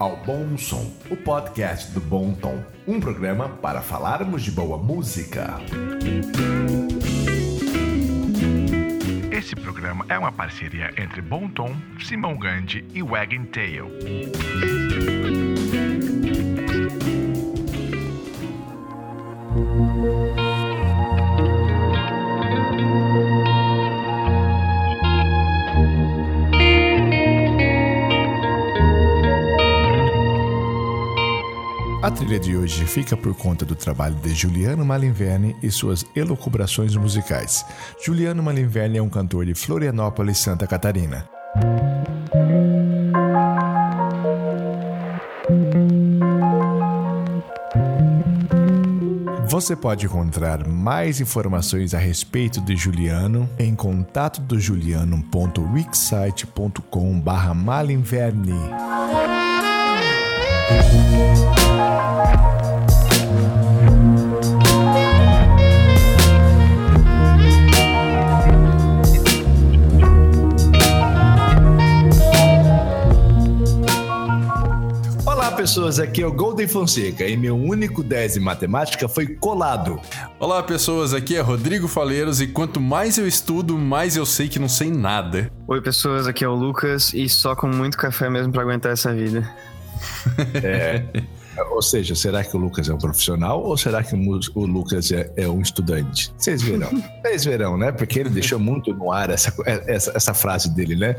ao Bom Som, o podcast do Bom Tom, um programa para falarmos de boa música. Esse programa é uma parceria entre Bom Tom, Simão Gandhi e Wagon Tail. A trilha de hoje fica por conta do trabalho de Juliano Malinverne e suas elucubrações musicais. Juliano Malinverne é um cantor de Florianópolis, Santa Catarina. Você pode encontrar mais informações a respeito de Juliano em contato do juliano.wixsite.com/malinverne. pessoas. Aqui é o Golden Fonseca e meu único 10 em matemática foi colado. Olá, pessoas. Aqui é Rodrigo Faleiros e quanto mais eu estudo, mais eu sei que não sei nada. Oi, pessoas. Aqui é o Lucas e só com muito café mesmo para aguentar essa vida. É. Ou seja, será que o Lucas é um profissional ou será que o Lucas é, é um estudante? Vocês verão. Vocês verão, né? Porque ele deixou muito no ar essa, essa, essa frase dele, né?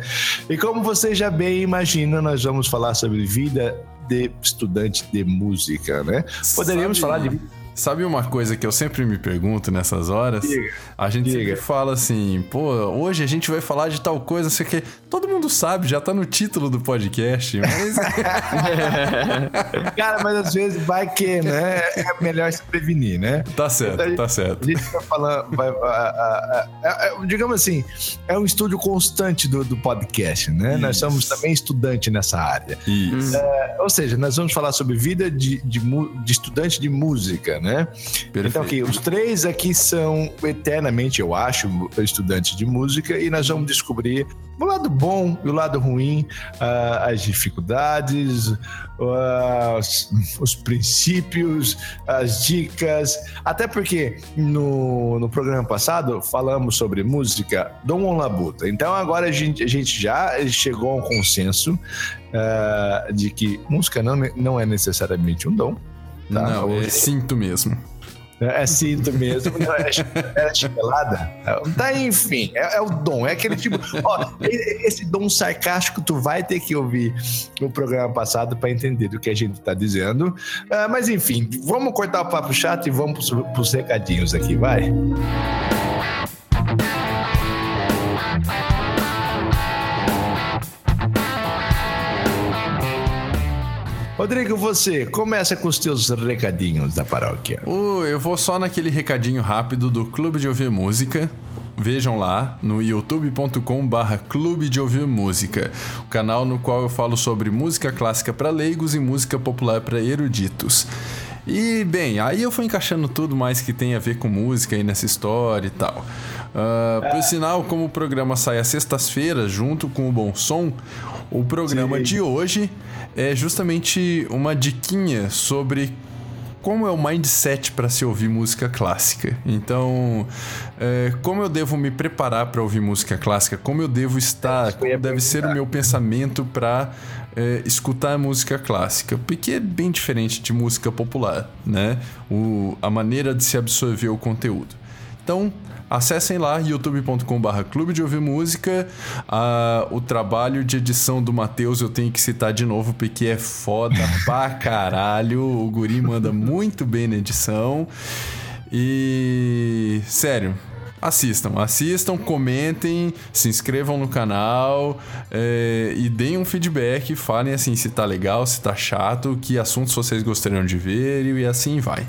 E como vocês já bem imaginam, nós vamos falar sobre vida de estudante de música, né? Poderíamos Sabe- falar de Sabe uma coisa que eu sempre me pergunto nessas horas? Diga, a gente diga. sempre fala assim, pô, hoje a gente vai falar de tal coisa, não sei o quê. Todo mundo sabe, já tá no título do podcast, mas Cara, mas às vezes vai que, né? É melhor se prevenir, né? tá certo, tá certo. A gente vai falando, vai, a- a- a- é- digamos assim, é um estúdio constante do, do podcast, né? Nós Isso. somos também estudante nessa área. Isso, Ou seja, nós vamos falar sobre vida de, de, de estudante de música, né? perfeito. Então, aqui, os três aqui são eternamente, eu acho, estudantes de música e nós vamos descobrir o lado bom e o lado ruim, ah, as dificuldades, ah, os, os princípios, as dicas. Até porque no, no programa passado falamos sobre música Dom Labuta. Então, agora a gente, a gente já chegou a um consenso ah, de que música não, não é necessariamente um dom. tá? não, é Hoje- sinto mesmo. É cinto mesmo, não é, era chinelada. Tá, enfim, é, é o dom, é aquele tipo. Ó, esse dom sarcástico, tu vai ter que ouvir o programa passado para entender do que a gente tá dizendo. Ah, mas enfim, vamos cortar o papo chato e vamos pros, pros recadinhos aqui, vai. Rodrigo, você começa com os teus recadinhos da paróquia. Ô, eu vou só naquele recadinho rápido do Clube de Ouvir Música. Vejam lá no youtube.com barra Clube de Ouvir Música, o canal no qual eu falo sobre música clássica para leigos e música popular para eruditos. E bem, aí eu fui encaixando tudo mais que tem a ver com música aí nessa história e tal. Ah, por sinal, como o programa sai às sextas-feiras junto com o Bom Som, o programa Sim. de hoje é justamente uma diquinha sobre como é o mindset para se ouvir música clássica. Então, é, como eu devo me preparar para ouvir música clássica? Como eu devo estar? Como deve ser o meu pensamento para escutar música clássica? Porque é bem diferente de música popular, né? O, a maneira de se absorver o conteúdo. Então, acessem lá youtube.com/barra Clube de Ouvir Música. Ah, o trabalho de edição do Matheus eu tenho que citar de novo porque é foda pra caralho. O Guri manda muito bem na edição. E sério, assistam, assistam, comentem, se inscrevam no canal é, e deem um feedback, falem assim se tá legal, se tá chato, que assuntos vocês gostariam de ver e assim vai.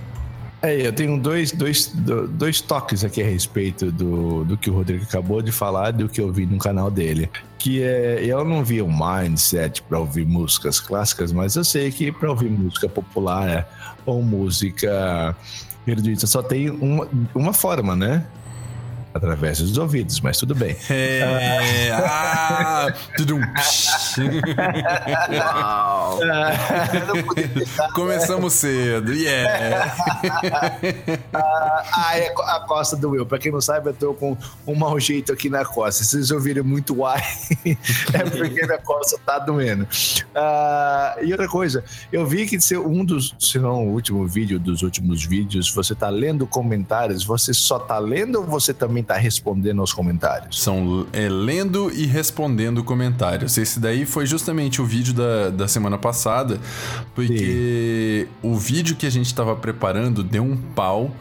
É, eu tenho dois, dois, do- dois toques aqui a respeito do, do que o Rodrigo acabou de falar, do que eu vi no canal dele. Que é, eu não vi um mindset para ouvir músicas clássicas, mas eu sei que para ouvir música popular ou música erudita só tem uma, uma forma, né? através dos ouvidos, mas tudo bem. É. ah, tudum. Uau. Né? Começamos cedo. Yeah. Ah, é a costa do Will. Pra quem não sabe, eu tô com um mau jeito aqui na costa. Se vocês ouvirem muito ai, é porque minha costa tá doendo. Ah, e outra coisa, eu vi que se um dos, se não o último vídeo dos últimos vídeos, você tá lendo comentários, você só tá lendo ou você também tá respondendo aos comentários? São é, lendo e respondendo comentários. Esse daí foi justamente o vídeo da, da semana passada, porque o vídeo que a gente estava preparando deu um pau.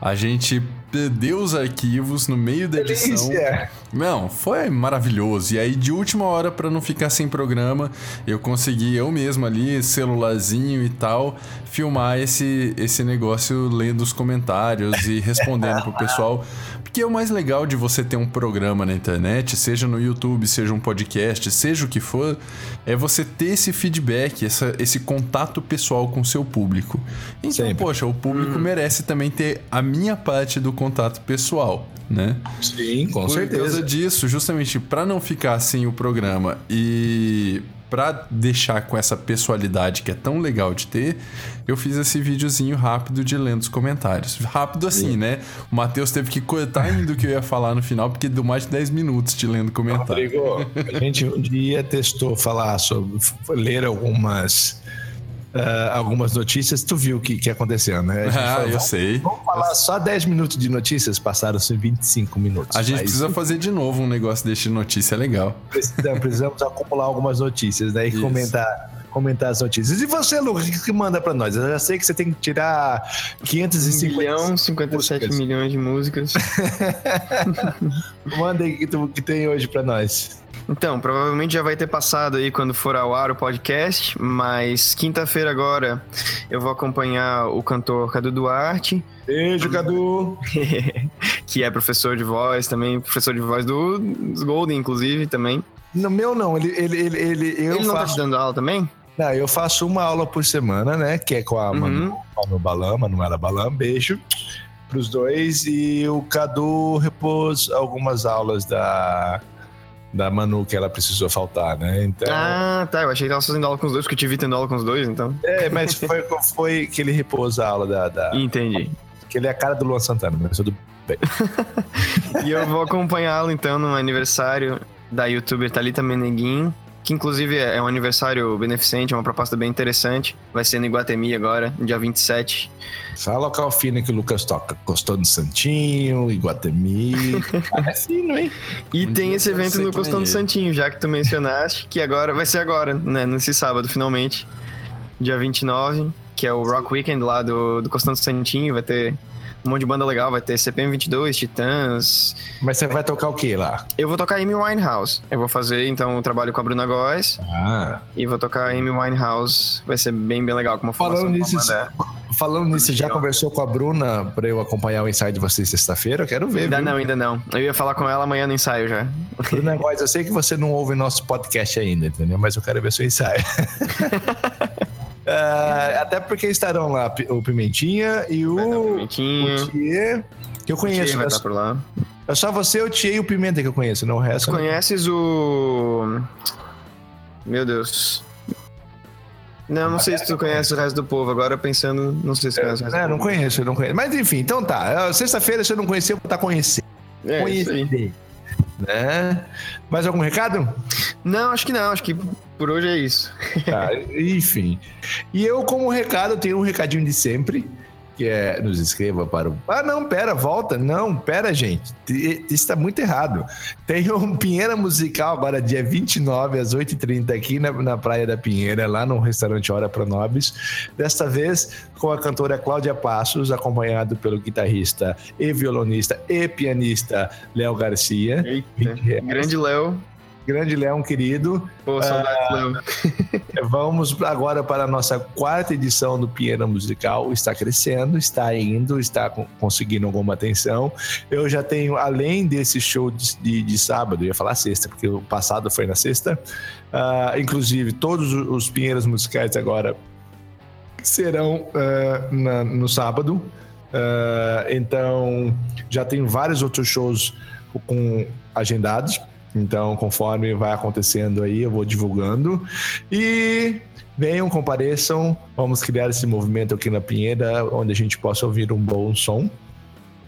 A gente perdeu os arquivos no meio da edição. Delícia! Não, foi maravilhoso. E aí, de última hora, pra não ficar sem programa, eu consegui eu mesmo ali, celularzinho e tal, filmar esse, esse negócio lendo os comentários e respondendo pro pessoal. Porque o mais legal de você ter um programa na internet, seja no YouTube, seja um podcast, seja o que for, é você ter esse feedback, essa, esse contato pessoal com o seu público. Então, Sempre. poxa, o público merece também ter a minha parte do contato pessoal, né? Sim, com Por causa certeza. disso, justamente para não ficar sem o programa e para deixar com essa pessoalidade que é tão legal de ter, eu fiz esse videozinho rápido de lendo os comentários. Rápido assim, né? O Matheus teve que cortar ainda o que eu ia falar no final, porque deu mais de 10 minutos de lendo comentário. Rodrigo, a gente um dia testou falar sobre ler algumas ah, algumas notícias, tu viu o que, que aconteceu, né? A gente Ah, falou, eu sei. Vamos falar só 10 minutos de notícias, passaram-se 25 minutos. A gente Mas precisa fazer de novo um negócio deste notícia legal. precisamos, precisamos acumular algumas notícias, né? E Isso. comentar, comentar as notícias. E você, Lucas, o que, que manda pra nós? Eu já sei que você tem que tirar 550 1 bilhão, 57 músicas. milhões de músicas. Manda aí que, tu, que tem hoje pra nós. Então, provavelmente já vai ter passado aí quando for ao ar o podcast, mas quinta-feira agora eu vou acompanhar o cantor Cadu Duarte, Beijo, Cadu. que é professor de voz também, professor de voz do, dos Golden, inclusive, também. No meu não, ele, ele, ele, ele eu Ele não tá faço. te dando aula também? Não, eu faço uma aula por semana, né? Que é com a Uhum. Manu, Manu Balam, Manuela Balam, beijo pros dois. E o Cadu repôs algumas aulas da, da Manu que ela precisou faltar, né? Então. Ah, tá. Eu achei que tava fazendo aula com os dois, porque eu te vi tendo aula com os dois, então. É, mas foi, foi que ele repôs a aula da. da Entendi. que ele é a cara do Luan Santana, mas tudo bem. E eu vou acompanhá-lo então no aniversário da youtuber Thalita Meneguin, que inclusive é um aniversário beneficente, é uma proposta bem interessante. Vai ser no Iguatemi agora, no dia 27. Só local fino que o Lucas toca. Costão do Santinho, Iguatemi. é fino, hein? E Um tem esse evento no Costão do. Santinho, já que tu mencionaste, que agora vai ser agora, né? Nesse sábado, finalmente. Dia 29, que é o Rock Weekend lá do, do Costão do Santinho. Vai ter um monte de banda legal, vai ter CPM 22, Titãs. Mas você vai tocar o que lá? Eu vou tocar Amy Winehouse. Eu vou fazer então o trabalho com a Bruna Góes Ah. e vou tocar Amy Winehouse. Vai ser bem, bem legal, como Falando nisso. Falando nisso, já conversou com a Bruna pra eu acompanhar o ensaio de vocês sexta-feira? Eu quero ver. Ainda viu? não, ainda não. Eu ia falar com ela amanhã no ensaio já. Bruna Góes, eu sei que você não ouve nosso podcast ainda, entendeu? Mas eu quero ver seu ensaio. Ah, até porque estarão lá o Pimentinha e o, pimentinho. o Thier, que eu conheço. vai É estar por lá. é só você, o Thier e o Pimenta que eu conheço, não o resto. Tu não- conheces o. Meu Deus. Não, não sei se tu conhece o resto do povo. Agora pensando, não sei se conhece o resto É, não conheço, eu não conheço. Mas enfim, então tá. Sexta-feira, se eu não conhecer, eu vou estar conhecendo. É. Conhecer. Né? Mais algum recado? Não, acho que não. Acho que por hoje é isso. Tá, enfim. E eu, como recado, tenho um recadinho de sempre, que é nos inscreva para o. Ah, não, pera, volta. Não, pera, gente. Isso está muito errado. Tem um Pinheira Musical agora, dia 29, às 8h30, aqui na, na Praia da Pinheira, lá no restaurante Hora para Nobres. Desta vez com a cantora Cláudia Passos, acompanhado pelo guitarrista e violonista e pianista Léo Garcia. Eita. Grande Léo. Grande Léo, um querido. Pô, saudades, Léo. Vamos agora para a nossa quarta edição do Pinheira Musical. Está crescendo, está indo, está co- conseguindo alguma atenção. Eu já tenho, além desse show de, de- de sábado, ia falar sexta, porque o passado foi na sexta. ah, inclusive, todos os- os Pinheiras Musicais agora serão ah, na- no sábado. Uh, então, já tem vários outros shows com agendados. Então, conforme vai acontecendo aí, eu vou divulgando. E venham, compareçam. Vamos criar esse movimento aqui na Pinheira, onde a gente possa ouvir um bom som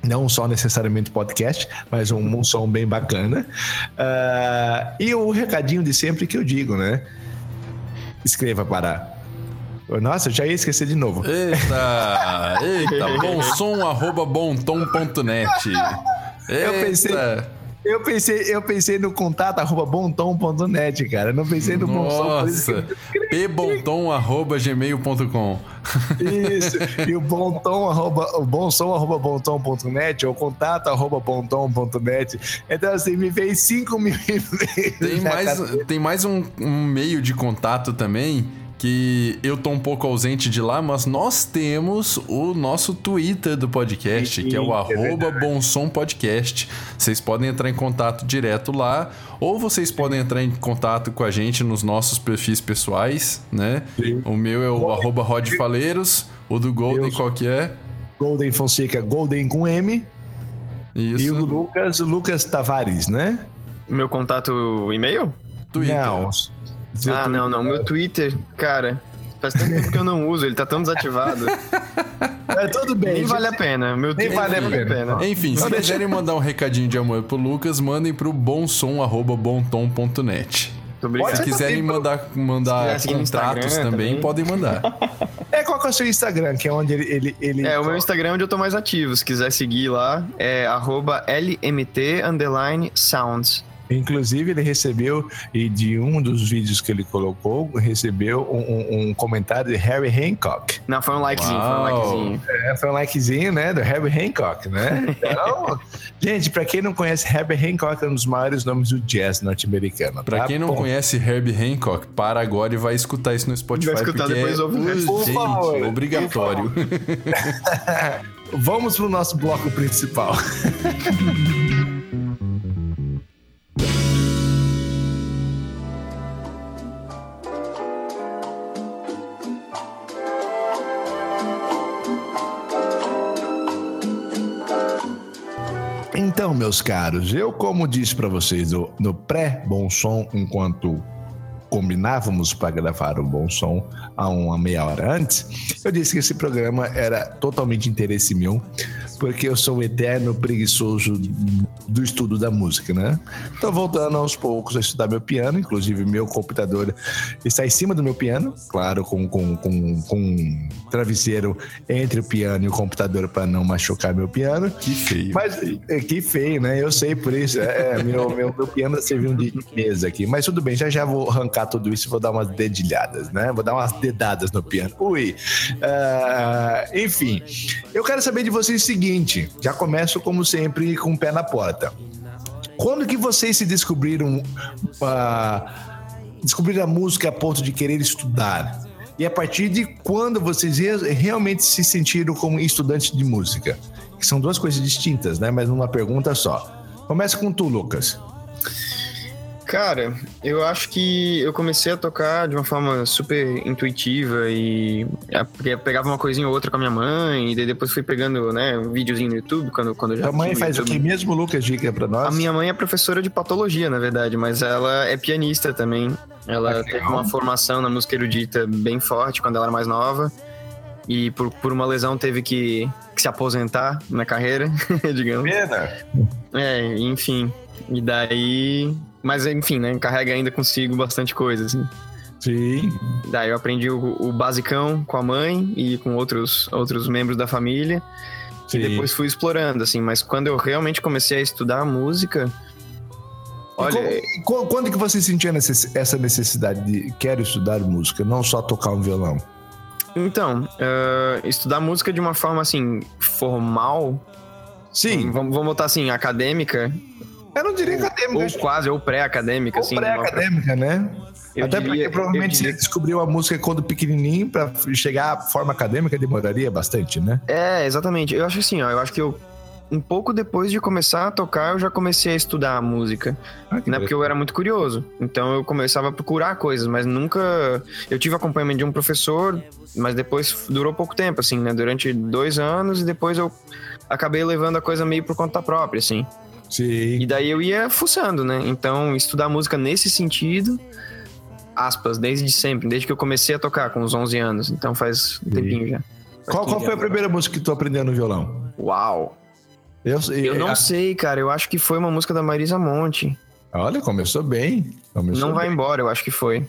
não só necessariamente podcast, mas um, um som bem bacana. Uh, e o recadinho de sempre que eu digo, né? Escreva para. Nossa, eu já ia esquecer de novo. Eita! Eita! bomsom arroba. Eu pensei. Eu pensei, eu pensei no contato arroba bontom.net, cara. Eu não pensei no Nossa, pbontom arroba gmail.com. Isso. E o bontom arroba, o bonsom arroba bontom.net ou contato arroba bontom.net. Então, assim, me veio 5 mil Tem mais, tem mais um, um meio de contato também que eu tô um pouco ausente de lá, mas nós temos o nosso Twitter do podcast, que é o arroba Bonsom Podcast. Vocês podem entrar em contato direto lá, ou vocês podem entrar em contato com a gente nos nossos perfis pessoais, né? Sim. O meu é o arroba Rod Faleiros, o do Golden qual que é? Golden Fonseca, Golden com M. Isso. E o Lucas, Lucas Tavares, né? Meu contato e-mail? Twitter. Não, ah, não, não. Meu Twitter, cara, faz tanto tempo que eu não uso, ele tá tão desativado. É, tudo bem. Nem vale a pena. Meu Nem vale a pena. pena. Enfim, se quiserem mandar um recadinho de amor pro Lucas, mandem pro bonsom.bontom.net. Se quiserem mandar, mandar se contratos também, também, podem mandar. É, qual que é o seu Instagram? Que é onde ele... ele, ele... É, o meu Instagram é onde eu tô mais ativo. Se quiser seguir lá, é arroba lmt sounds. Inclusive, ele recebeu, e de um dos vídeos que ele colocou, recebeu um, um comentário de Harry Hancock. Não, foi um likezinho, Uau. foi um likezinho. É, foi um likezinho, né, do Harry Hancock, né? Então, gente, pra quem não conhece, Harry Hancock é um dos maiores nomes do jazz norte-americano. Pra tá? quem não Bom. conhece Herbie Hancock, para agora e vai escutar isso no Spotify. Vai escutar depois é, ouve Por gente, favor, obrigatório. Vamos pro nosso bloco principal. meus caros, eu, como disse para vocês no, no pré-bom som, enquanto combinávamos para gravar o bom som há uma meia hora antes, eu disse que esse programa era totalmente interesse meu, porque eu sou o eterno preguiçoso do estudo da música, né? Estou voltando aos poucos a estudar meu piano, inclusive meu computador está em cima do meu piano, claro, com, com, com, com um travesseiro entre o piano e o computador para não machucar meu piano. Que feio. Mas é, que feio, né? Eu sei por isso. É, meu, meu, meu piano serviu de mesa aqui, mas tudo bem, já já vou arrancar tudo isso e vou dar umas dedilhadas, né? Vou dar umas dedadas no piano. Ui. Uh, enfim, eu quero saber de vocês o seguinte: já começo, como sempre, com o pé na porta. Quando que vocês se descobriram. Uh, descobriram a música a ponto de querer estudar? E a partir de quando vocês realmente se sentiram como estudantes de música? Que são duas coisas distintas, né? Mas numa pergunta só. Começa com tu, Lucas. Cara, eu acho que eu comecei a tocar de uma forma super intuitiva e pegava uma coisinha ou outra com a minha mãe e depois fui pegando, né, um videozinho no YouTube quando, quando eu já A mãe faz YouTube. o que mesmo, Lucas? Diga pra nós. A minha mãe é professora de patologia, na verdade, mas ela é pianista também. Ela teve uma formação na música erudita bem forte quando ela era mais nova e por, por uma lesão teve que, que se aposentar na carreira, digamos. Pena! É, enfim. E daí mas enfim, né? Carrega ainda consigo bastante coisa, assim. Sim. Daí eu aprendi o, o basicão com a mãe e com outros, outros membros da família. Sim. E depois fui explorando, assim. Mas quando eu realmente comecei a estudar música. Olha. Quando, quando que você sentia essa necessidade de quero estudar música, não só tocar um violão? Então, uh, estudar música de uma forma assim, formal. Sim. Vamos, vamos botar assim, acadêmica. Eu não diria acadêmica. Ou quase, ou pré-acadêmica, assim. pré-acadêmica, né? Eu Até diria, porque provavelmente diria... você descobriu a música quando pequenininho, para chegar à forma acadêmica demoraria bastante, né? É, exatamente. Eu acho assim, ó, eu acho que eu um pouco depois de começar a tocar, eu já comecei a estudar a música. Ah, né? Porque eu era muito curioso. Então eu começava a procurar coisas, mas nunca. Eu tive acompanhamento de um professor, mas depois durou pouco tempo, assim, né? Durante dois anos e depois eu acabei levando a coisa meio por conta própria, assim. Sim. E daí eu ia fuçando, né? Então, estudar música nesse sentido, aspas, desde sempre, desde que eu comecei a tocar com uns 11 anos. Então faz um tempinho já. Faz Qual, qual 15 foi a primeira música que tu aprendeu no violão? Uau! Eu, Eu não a- sei, cara. Eu acho que foi uma música da Marisa Monte. Olha, começou bem. Começou não vai bem. embora, eu acho que foi.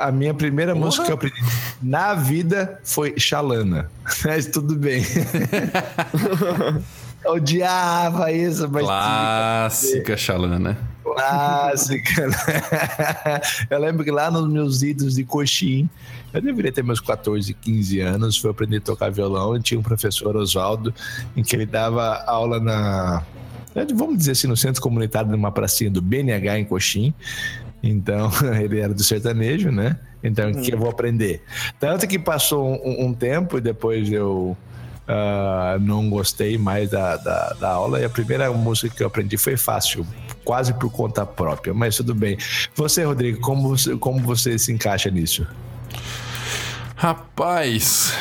A minha primeira Porra. música que eu aprendi na vida foi Xalana. Mas tudo bem. eu odiava isso, mas Clássica Xalana. clássica. né? eu lembro que lá nos meus idos de coxim, eu deveria ter meus 14, 15 anos, fui aprender a tocar violão e tinha um professor Oswaldo em que ele dava aula na vamos dizer assim, no centro comunitário numa pracinha do BNH em Coxim. Então, ele era do sertanejo, né? Então, o que eu vou aprender? Tanto que passou um, um tempo e depois eu ah, não gostei mais da, da, da aula. E a primeira música que eu aprendi foi fácil, quase por conta própria, mas tudo bem. Você, Rodrigo, como você, como você se encaixa nisso? Rapaz,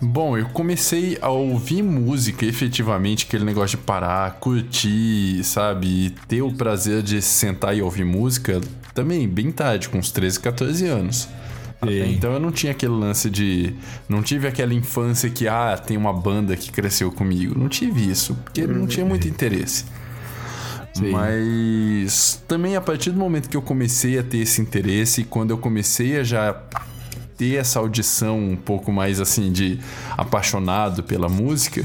bom, eu comecei a ouvir música efetivamente, aquele negócio de parar, curtir, sabe? Ter o prazer de sentar e ouvir música também bem tarde, com uns 13, 14 anos. Sim. Então eu não tinha aquele lance de. Não tive aquela infância que, ah, tem uma banda que cresceu comigo. Não tive isso, porque não tinha muito interesse. Sim. Mas também a partir do momento que eu comecei a ter esse interesse, quando eu comecei a já ter essa audição um pouco mais assim de apaixonado pela música,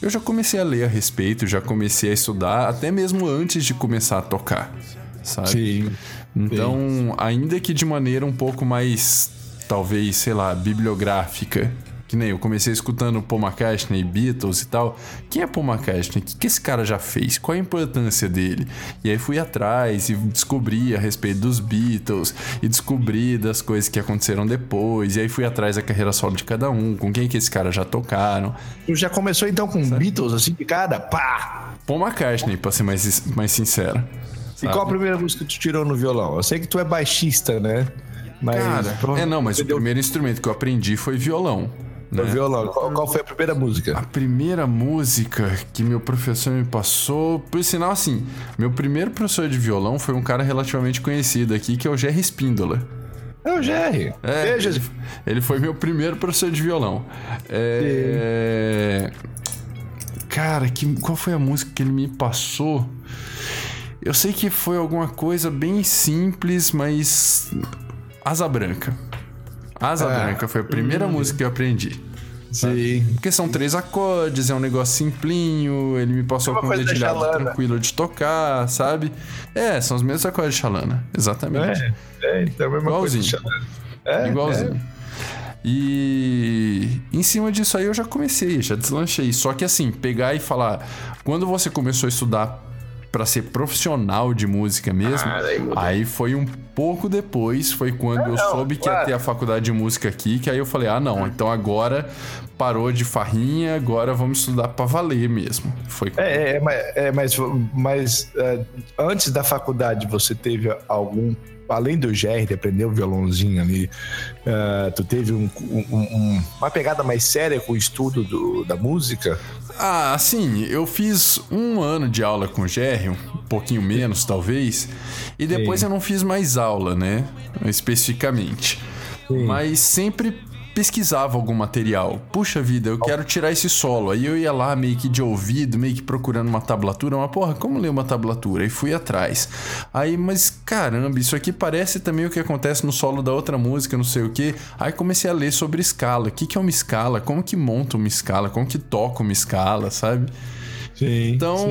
eu já comecei a ler a respeito, já comecei a estudar, até mesmo antes de começar a tocar, sabe? Sim. Então, ainda que de maneira um pouco mais, talvez, sei lá, bibliográfica, que nem eu comecei escutando Paul McCartney, Beatles e tal. Quem é Paul McCartney? O que, que esse cara já fez? Qual a importância dele? E aí fui atrás e descobri a respeito dos Beatles e descobri das coisas que aconteceram depois. E aí fui atrás da carreira solo de cada um, com quem que esses caras já tocaram. Tu já começou então com Beatles, assim, de cara? Pá! Paul McCartney, pra ser mais, mais sincero. E qual a primeira música que tu tirou no violão? Eu sei que tu é baixista, né? Mas. Cara, é não, mas o Entendeu? primeiro instrumento que eu aprendi foi violão. Né? violão. Qual, qual foi a primeira música? A primeira música que meu professor me passou, por sinal, assim, meu primeiro professor de violão foi um cara relativamente conhecido aqui, que é o Jerry Espíndola. É o Jerry. É, Beijo. ele, ele foi meu primeiro professor de violão. É, cara, que, qual foi a música que ele me passou? Eu sei que foi alguma coisa bem simples, mas. Asa Branca. Asa Ah. Branca foi a primeira música que eu aprendi. Sim. Porque são três acordes, é um negócio simplinho, ele me passou É com um dedilhado tranquilo de tocar, sabe? É, são os mesmos acordes de Xalana, exatamente. É, é, então é a mesma Igualzinho. coisa. É, Igualzinho. E em cima disso aí eu já comecei, já deslanchei. Só que assim, pegar e falar, quando você começou a estudar pra ser profissional de música mesmo, Ah, aí foi um pouco depois, foi quando eu não, soube que ia ter a faculdade de música aqui, que aí eu falei, ah não, então agora parou de farrinha, agora vamos estudar pra valer mesmo. Foi É, é, mas, é, mas, mas, é, antes da faculdade você teve algum. Além do GR, de aprender o violãozinho ali, é, tu teve um- um- um- uma pegada mais séria com o estudo do- da música? Ah, assim, eu fiz um ano de aula com o Jerry, um pouquinho menos talvez, e depois Sim. eu não fiz mais aula, né? Especificamente. Sim. Mas sempre pesquisava algum material. Puxa vida, eu quero tirar esse solo. Aí eu ia lá meio que de ouvido, meio que procurando uma tablatura. Mas, porra, como ler uma tablatura? E fui atrás. Aí, mas caramba, isso aqui parece também o que acontece no solo da outra música, não sei o que. Aí comecei a ler sobre escala. O que, que é uma escala? Como que monta uma escala? Como que toca uma escala, sabe? Sim. Então,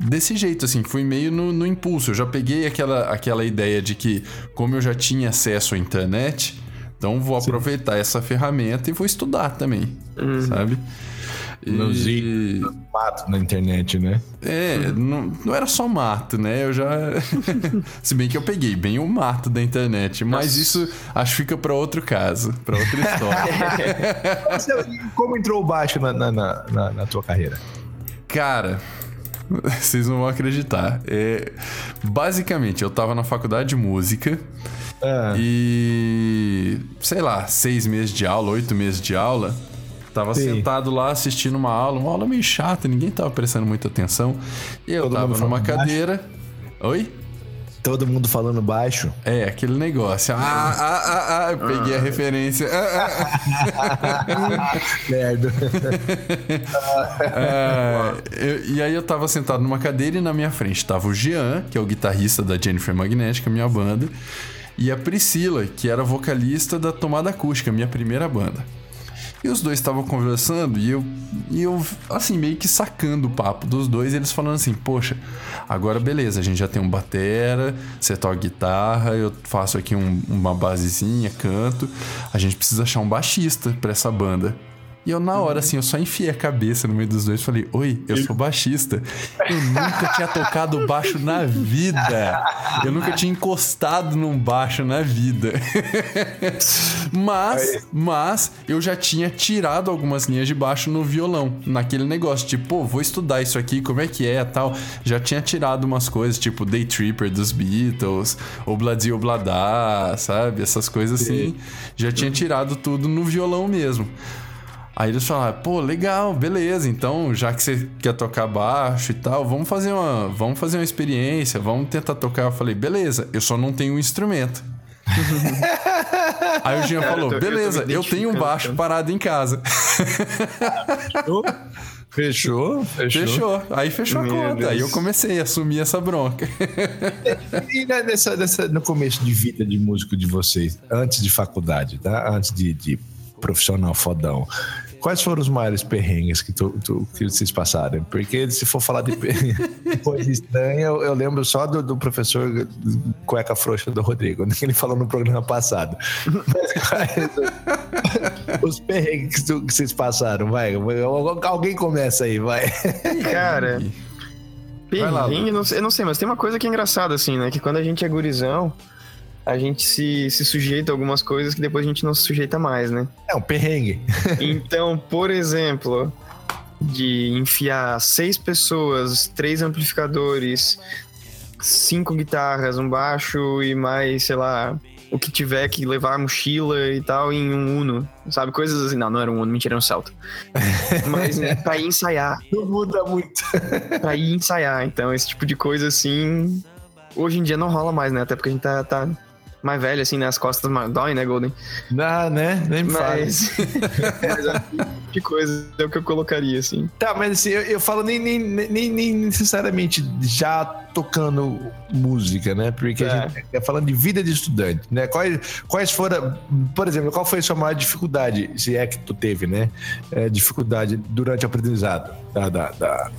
desse jeito, assim, fui meio no, no impulso. Eu já peguei aquela, aquela ideia de que, como eu já tinha acesso à internet, então vou aproveitar essa ferramenta e vou estudar também, sabe? E- Nos Mato na internet, né? É, não, não era só mato, né? Eu já. Se bem que eu peguei bem o mato da internet, mas isso acho que fica pra outro caso, pra outra história. E Como entrou o baixo na, na, na- na- na tua carreira? Cara, Vocês não vão acreditar. É, basicamente, eu tava na faculdade de música Ah, e. sei lá, seis meses de aula, oito meses de aula. Tava Sim. sentado lá assistindo uma aula, uma aula meio chata, ninguém tava prestando muita atenção. E eu Todo tava numa falando baixo? cadeira. Oi? todo mundo falando baixo. É, aquele negócio. Ah, ah, ah, ah, eu peguei a referência. Ah, ah, ah. Merda. É, eu- e aí eu tava sentado numa cadeira e na minha frente tava o Jean, que é o guitarrista da Jennifer Magnética, minha banda, e a Priscila, que era vocalista da Tomada Acústica, minha primeira banda. E os dois estavam conversando e eu, e eu, assim, meio que sacando o papo dos dois, eles falando assim: Poxa, agora beleza, a gente já tem um batera, você toca guitarra, eu faço aqui um- uma basezinha, canto, a gente precisa achar um baixista pra essa banda. E eu, na hora, assim, eu só enfiei a cabeça no meio dos dois e falei: Oi, eu sou baixista. Eu nunca tinha tocado baixo na vida. Eu nunca tinha encostado num baixo na vida. mas, mas, eu já tinha tirado algumas linhas de baixo no violão. Naquele negócio, tipo, pô, vou estudar isso aqui, como é que é tal. Já tinha tirado umas coisas, tipo Day Tripper dos Beatles, Obladi Obladá, sabe? Essas coisas assim. Já tinha tirado tudo no violão mesmo. Aí eles falaram, pô, legal, beleza. Então, já que você quer tocar baixo e tal, vamos fazer uma, vamos fazer uma experiência, vamos tentar tocar. Eu falei, beleza, eu só não tenho um instrumento. Aí o Jean Cara, falou, eu tô- eu beleza, eu, tenho um baixo parado em casa. Fechou? Fechou. Fechou. Aí fechou Meu a conta. Aí eu Deus. comecei a assumir essa bronca. E né, nessa, nessa- no começo de vida de músico de vocês, antes de faculdade, tá? Antes de, de profissional fodão. Quais foram os maiores perrengues que, tu- tu- que vocês passaram? Porque se for falar de coisa estranha, eu, eu lembro só do, do professor cueca frouxa do Rodrigo, né, que ele falou no programa passado. Mas quais os perrengues que, tu- que vocês passaram? Vai, alguém começa aí, vai. Cara, Vai lá, perrengue, não sei- eu não sei, mas tem uma coisa que é engraçada, assim, né? Que quando a gente é gurizão, a gente se, se sujeita a algumas coisas que depois a gente não se sujeita mais, né? É um perrengue. Então, por exemplo, de enfiar seis pessoas, três amplificadores, cinco guitarras, um baixo e mais, sei lá, o que tiver que levar a mochila e tal em um Uno, sabe? Coisas assim. Não, não era um Uno, mentira, era um Celta. Mas né, pra ir ensaiar, Não muda muito. pra ir ensaiar. Então, esse tipo de coisa assim, hoje em dia não rola mais, né? Até porque a gente tá, tá mais velho, assim, né? As costas doem, né, Golden? Não, né? Nem me fala. Mas, mas tipo de coisa é o que eu colocaria, assim. Tá, mas assim, eu, eu falo nem, nem, nem, nem necessariamente já tocando música, né? Porque a É. gente é falando de vida de estudante, né? Quais, quais foram, por exemplo, qual foi a sua maior dificuldade, se é que tu teve, né? É, dificuldade durante o aprendizado da, da- da-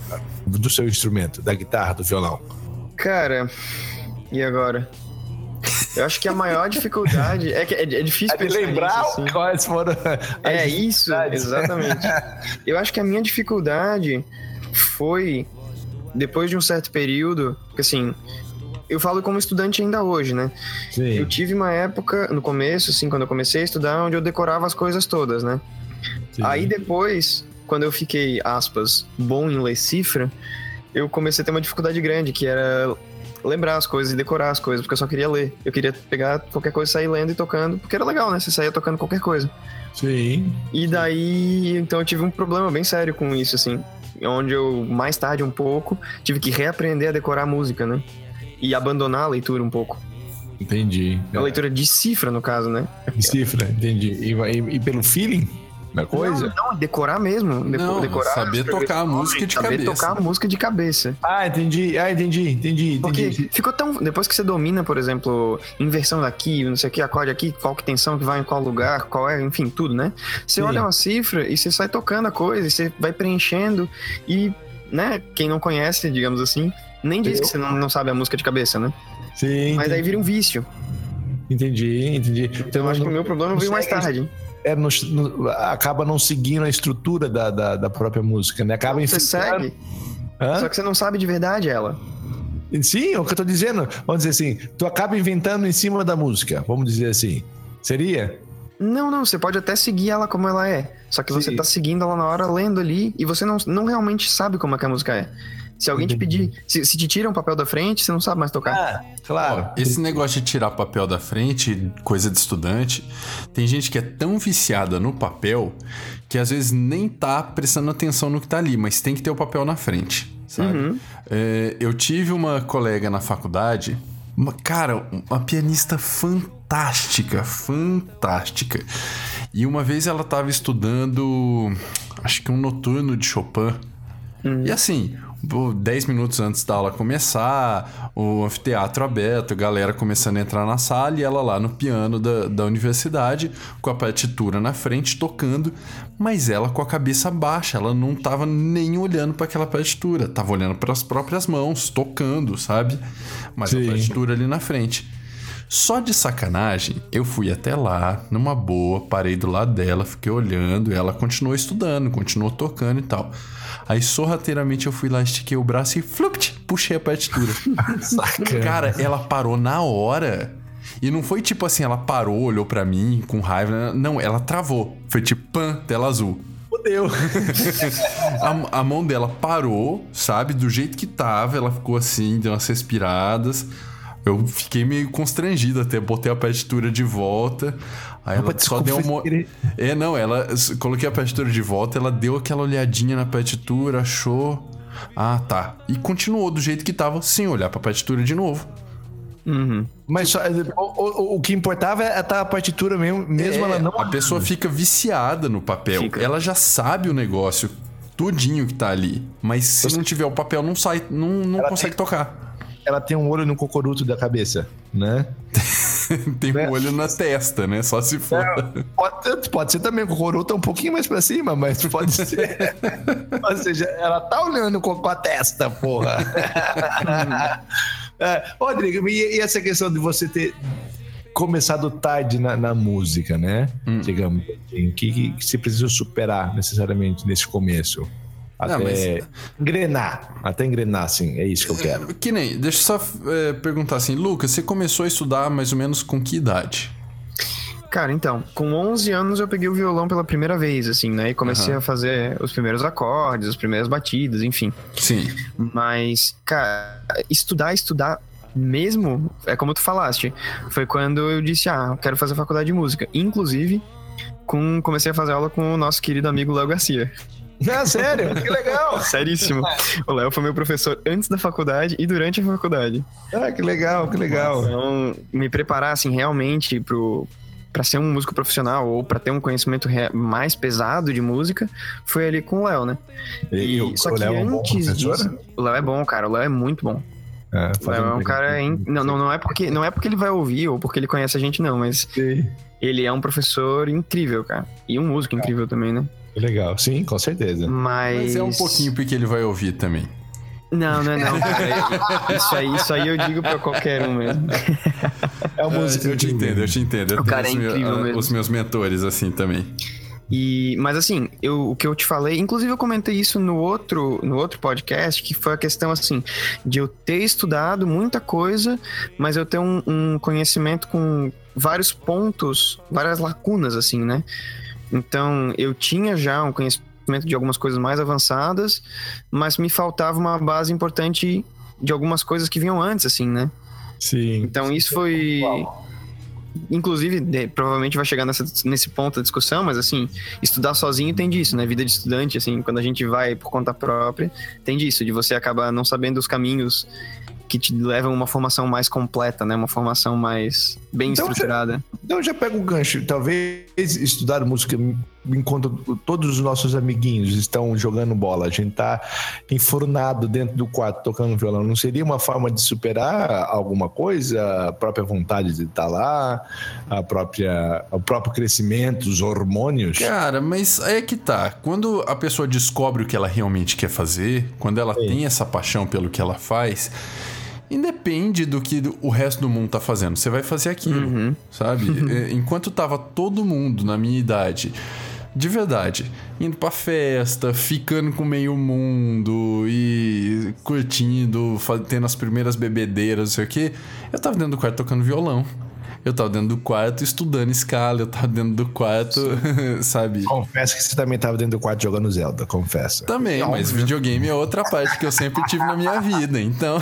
do seu instrumento, da guitarra, do violão. Cara, e agora? Eu acho que a maior dificuldade é que é, é difícil É pensar lembrar nisso, assim. quais foram. as É isso, exatamente. Eu acho que a minha dificuldade foi depois de um certo período, porque assim, eu falo como estudante ainda hoje, né? Eu Sim. tive uma época no começo, assim, quando eu comecei a estudar, onde eu decorava as coisas todas, né? sim. Aí depois, quando eu fiquei, aspas, bom em ler cifra, eu comecei a ter uma dificuldade grande, que era lembrar as coisas e decorar as coisas, porque eu só queria ler. Eu queria pegar qualquer coisa, sair lendo e tocando, porque era legal, né? Você saía tocando qualquer coisa. Sim. E daí, então eu tive um problema bem sério com isso, assim. Onde eu, mais tarde um pouco, tive que reaprender a decorar a música, né? E abandonar a leitura um pouco. Entendi. A leitura de cifra, no caso, né? Cifra, entendi. E, e- e pelo feeling da coisa? Não, não, decorar mesmo. Deco- Não, decorar saber tocar a música de saber cabeça. tocar a música de cabeça. Ah, entendi. Ah, entendi, entendi, Porque entendi. ficou tão. Depois que você domina, por exemplo, inversão daqui, não sei o que, acorde aqui, qual que tensão que vai em qual lugar, qual é, enfim, tudo, né? Você Sim. olha uma cifra e você sai tocando a coisa, e você vai preenchendo e, né, quem não conhece, digamos assim, nem diz Eu? que você não, não sabe a música de cabeça, né? Sim, Mas aí vira um vício. entendi, entendi. Então eu acho que o meu problema veio mais segue- tarde. É, acaba não seguindo a estrutura da, da, da própria música, né? Acaba Você infiltrando- segue, Hã? só que você não sabe de verdade ela. Sim, é o que eu tô dizendo. Vamos dizer assim, tu acaba inventando em cima da música, vamos dizer assim. Seria? Não, não, você pode até seguir ela como ela é. Só que você Sim. tá seguindo ela na hora, lendo ali, e você não, não realmente sabe como é que a música é. Se alguém te pedir, se, se te tiram um papel da frente, você não sabe mais tocar. Ah, claro. Esse negócio de tirar papel da frente, coisa de estudante, tem gente que é tão viciada no papel que às vezes nem tá prestando atenção no que tá ali, mas tem que ter o papel na frente, sabe? Uhum. É, eu tive uma colega na faculdade, uma, cara, uma pianista fantástica, fantástica. E uma vez ela tava estudando, acho que um noturno de Chopin. E assim, 10 minutos antes da aula começar, o anfiteatro aberto, a galera começando a entrar na sala e ela lá no piano da, da universidade, com a partitura na frente, tocando, mas ela com a cabeça baixa, ela não tava nem olhando para aquela partitura, tava olhando para as próprias mãos, tocando, sabe? Mas Sim. a partitura ali na frente. Só de sacanagem, eu fui até lá, numa boa, parei do lado dela, fiquei olhando, e ela continuou estudando, continuou tocando e tal. Aí sorrateiramente eu fui lá, estiquei o braço e flupt, puxei a partitura. Sacana. Cara, ela parou na hora. E não foi tipo assim, ela parou, olhou pra mim com raiva. Não, ela travou. Foi tipo, pan, tela azul. Fudeu. A, a mão dela parou, sabe? Do jeito que tava, ela ficou assim, deu umas respiradas. Eu fiquei meio constrangido até, botei a partitura de volta. Aí ela Opa, só deu uma. É, não, ela. Coloquei a partitura de volta, ela deu aquela olhadinha na partitura, achou. Ah, tá. E continuou do jeito que tava, sem olhar pra partitura de novo. Uhum. Mas só- o, o- o que importava é estar a partitura mesmo, mesmo É, ela não. A pessoa fica viciada no papel. Fica. Ela já sabe o negócio tudinho que tá ali. Mas se não tiver o papel, não sai, não, não Ela consegue tocar. Ela tem um olho no cocoruto da cabeça, né? Tem Né? um olho na testa, né? Só se for. Pode, pode ser também, o cocoruto é um pouquinho mais pra cima, mas pode ser. Ou seja, ela tá olhando com, com a testa, porra. é, Rodrigo, e, e essa questão de você ter começado tarde na, na música, né? Hum. Digamos, assim, que, que você precisa superar necessariamente nesse começo? Até Não, mas- engrenar, até engrenar, assim, é isso que eu quero. Que nem, deixa eu só é, perguntar assim, Lucas, você começou a estudar mais ou menos com que idade? Cara, então, com 11 anos eu peguei o violão pela primeira vez, assim, né? E comecei Aham. a fazer os primeiros acordes, as primeiras batidas, enfim. Sim. Mas, cara, estudar, estudar mesmo, é como tu falaste, foi quando eu disse, ah, eu quero fazer faculdade de música. Inclusive, com, comecei a fazer aula com o nosso querido amigo Léo Garcia. Ah, sério? Que legal! Seríssimo. O Léo foi meu professor antes da faculdade e durante a faculdade. Ah, que legal, que legal. Então, me preparar, assim, realmente pro para ser um músico profissional ou para ter um conhecimento mais pesado de música, foi ali com o Léo, né? E, o- só o que Léo é um bom antes professor? disso, o Léo é bom, cara, o Léo é muito bom. É, O Léo é um cara. in- Não, não, não, é porque, não é porque ele vai ouvir ou porque ele conhece a gente, não, mas Sim. ele é um professor incrível, cara. E um músico incrível também, né? Legal, sim, com certeza. Mas. Mas é um pouquinho porque ele vai ouvir também. Não, não é não, cara. Isso aí, isso aí eu digo pra qualquer um mesmo. É uma música eu te incrível. entendo, eu te entendo. Eu O cara é os meus- incrível ah, mesmo. Os meus mentores, assim, também. E, mas assim, eu, o que eu te falei, inclusive eu comentei isso no outro, no outro podcast, que foi a questão assim, de eu ter estudado muita coisa, mas eu ter um, um conhecimento com vários pontos, várias lacunas, assim, né? Então, eu tinha já um conhecimento de algumas coisas mais avançadas, mas me faltava uma base importante de algumas coisas que vinham antes, assim, né? Sim. Então isso foi. Inclusive, de- provavelmente vai chegar nessa, nesse ponto da discussão, mas assim, estudar sozinho tem disso, né? Vida de estudante, assim, quando a gente vai por conta própria, tem disso, de você acabar não sabendo os caminhos que te levam a uma formação mais completa, né? Uma formação mais bem Então, estruturada. Então já pega o gancho. Talvez estudar música enquanto todos os nossos amiguinhos estão jogando bola, a gente tá enfornado dentro do quarto tocando violão. Não seria uma forma de superar alguma coisa? A própria vontade de estar lá, a própria, o próprio crescimento, os hormônios? Cara, mas aí é que tá. Quando a pessoa descobre o que ela realmente quer fazer, quando ela tem essa paixão pelo que ela faz, independe do que o resto do mundo tá fazendo. Você vai fazer aquilo, Uhum. sabe? É, Enquanto tava todo mundo na minha idade, de verdade, indo pra festa, ficando com meio mundo e curtindo, tendo as primeiras bebedeiras, não sei o quê, eu tava dentro do quarto tocando violão. Eu tava dentro do quarto estudando escala, eu tava dentro do quarto, sabe? Confesso que você também tava dentro do quarto jogando Zelda, confesso. Também, mas videogame é outra parte que eu sempre tive na minha vida, então.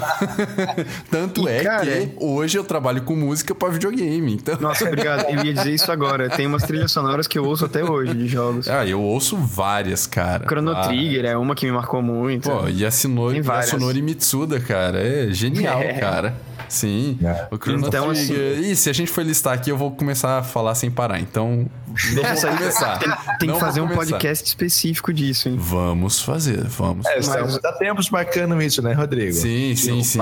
Tanto E, é cara, que hoje eu trabalho com música pra videogame, então. Nossa, obrigado. Eu ia dizer isso agora. Tem umas trilhas sonoras que eu ouço até hoje de jogos. Ah, eu ouço várias, cara. Chrono Ah, Trigger é uma que me marcou muito. Pô, e a Sonori, várias. Mitsuda, cara, é genial, É. cara. Sim, É. o Chrono Então, Trigger. E se a gente for listar aqui, eu vou começar a falar sem parar. Então, começar. Tem, que fazer um começar. podcast específico disso, hein? Vamos fazer, vamos. É, Mas- estamos há tempos marcando isso, né, Rodrigo? Sim, sim, sim.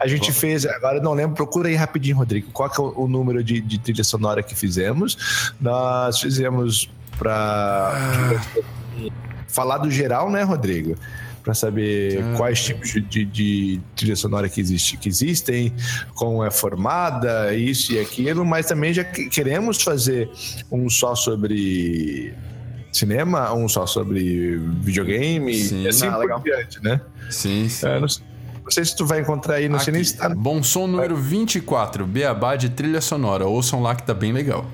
A gente fez, agora eu não lembro, procura aí rapidinho, Rodrigo. Qual que é o, o número de, de trilha sonora que fizemos? Nós fizemos pra falar do geral, né, Rodrigo? Pra saber Ah. quais tipos de, de- de trilha sonora que, existe, que existem, como é formada, isso e aquilo, mas também já que- queremos fazer um só sobre cinema, um só sobre videogame, Sim. e assim Ah, por legal. diante, né? Sim, sim. É, não, sei, não sei se tu vai encontrar aí, não sei nem Aqui, se tá. Bom som número 24, Beabá de trilha sonora. Ouçam lá que tá bem legal.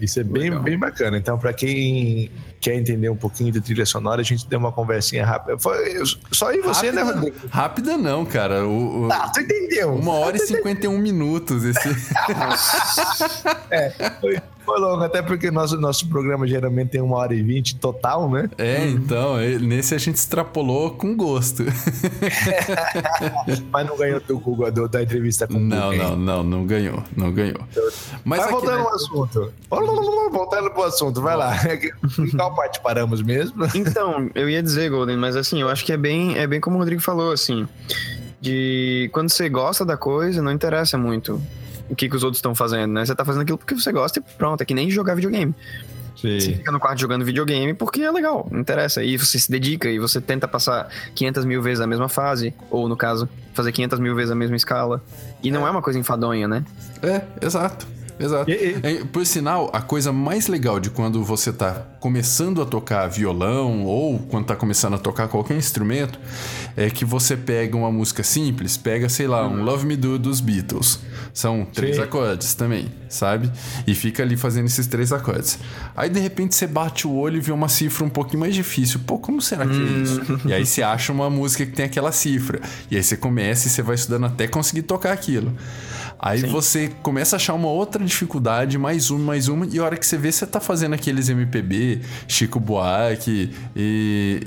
Isso é bem, Legal. bem bacana. Então, pra quem quer entender um pouquinho de trilha sonora, a gente deu uma conversinha rápida. Foi só aí você, né, rápida, Rodrigo? rápida não, cara. O, o- Ah, tu entendeu. uma hora e 51 minutos esse. Foi, foi longo, até porque nosso, nosso programa geralmente tem uma hora e vinte total, né? É, então, é, nesse a gente extrapolou com gosto. Mas não ganhou do Google do- da entrevista com o Não, Google. não, não, não ganhou, não ganhou. Mas Mas aqui, voltando né, ao assunto. Voltando pro assunto, vai lá. Em qual parte paramos mesmo? Então, eu ia dizer, Golden, mas assim, eu acho que é bem, é bem como o Rodrigo falou, assim. De quando você gosta da coisa, não interessa muito o que, que os outros estão fazendo, né? Você tá fazendo aquilo porque você gosta e pronto. É que nem jogar videogame. Você Sim. fica no quarto jogando videogame porque é legal, interessa. E você se dedica e você tenta passar 500 mil vezes a mesma fase, ou no caso, fazer 500 mil vezes a mesma escala. E não é uma coisa enfadonha, né? É, exato. Exato. E- e- É, Por sinal, a coisa mais legal de quando você tá começando a tocar violão ou quando tá começando a tocar qualquer instrumento é que você pega uma música simples, pega, sei lá, um Love Me Do dos Beatles. São três Sim. acordes também, sabe? E fica ali fazendo esses três acordes. Aí de repente você bate o olho e vê uma cifra um pouquinho mais difícil. Pô, como será que é isso? E aí você acha uma música que tem aquela cifra. E aí você começa e você vai estudando até conseguir tocar aquilo. Aí você começa a achar uma outra dificuldade, mais uma, mais uma, e a hora que você vê, você tá fazendo aqueles MPB, Chico Buarque e,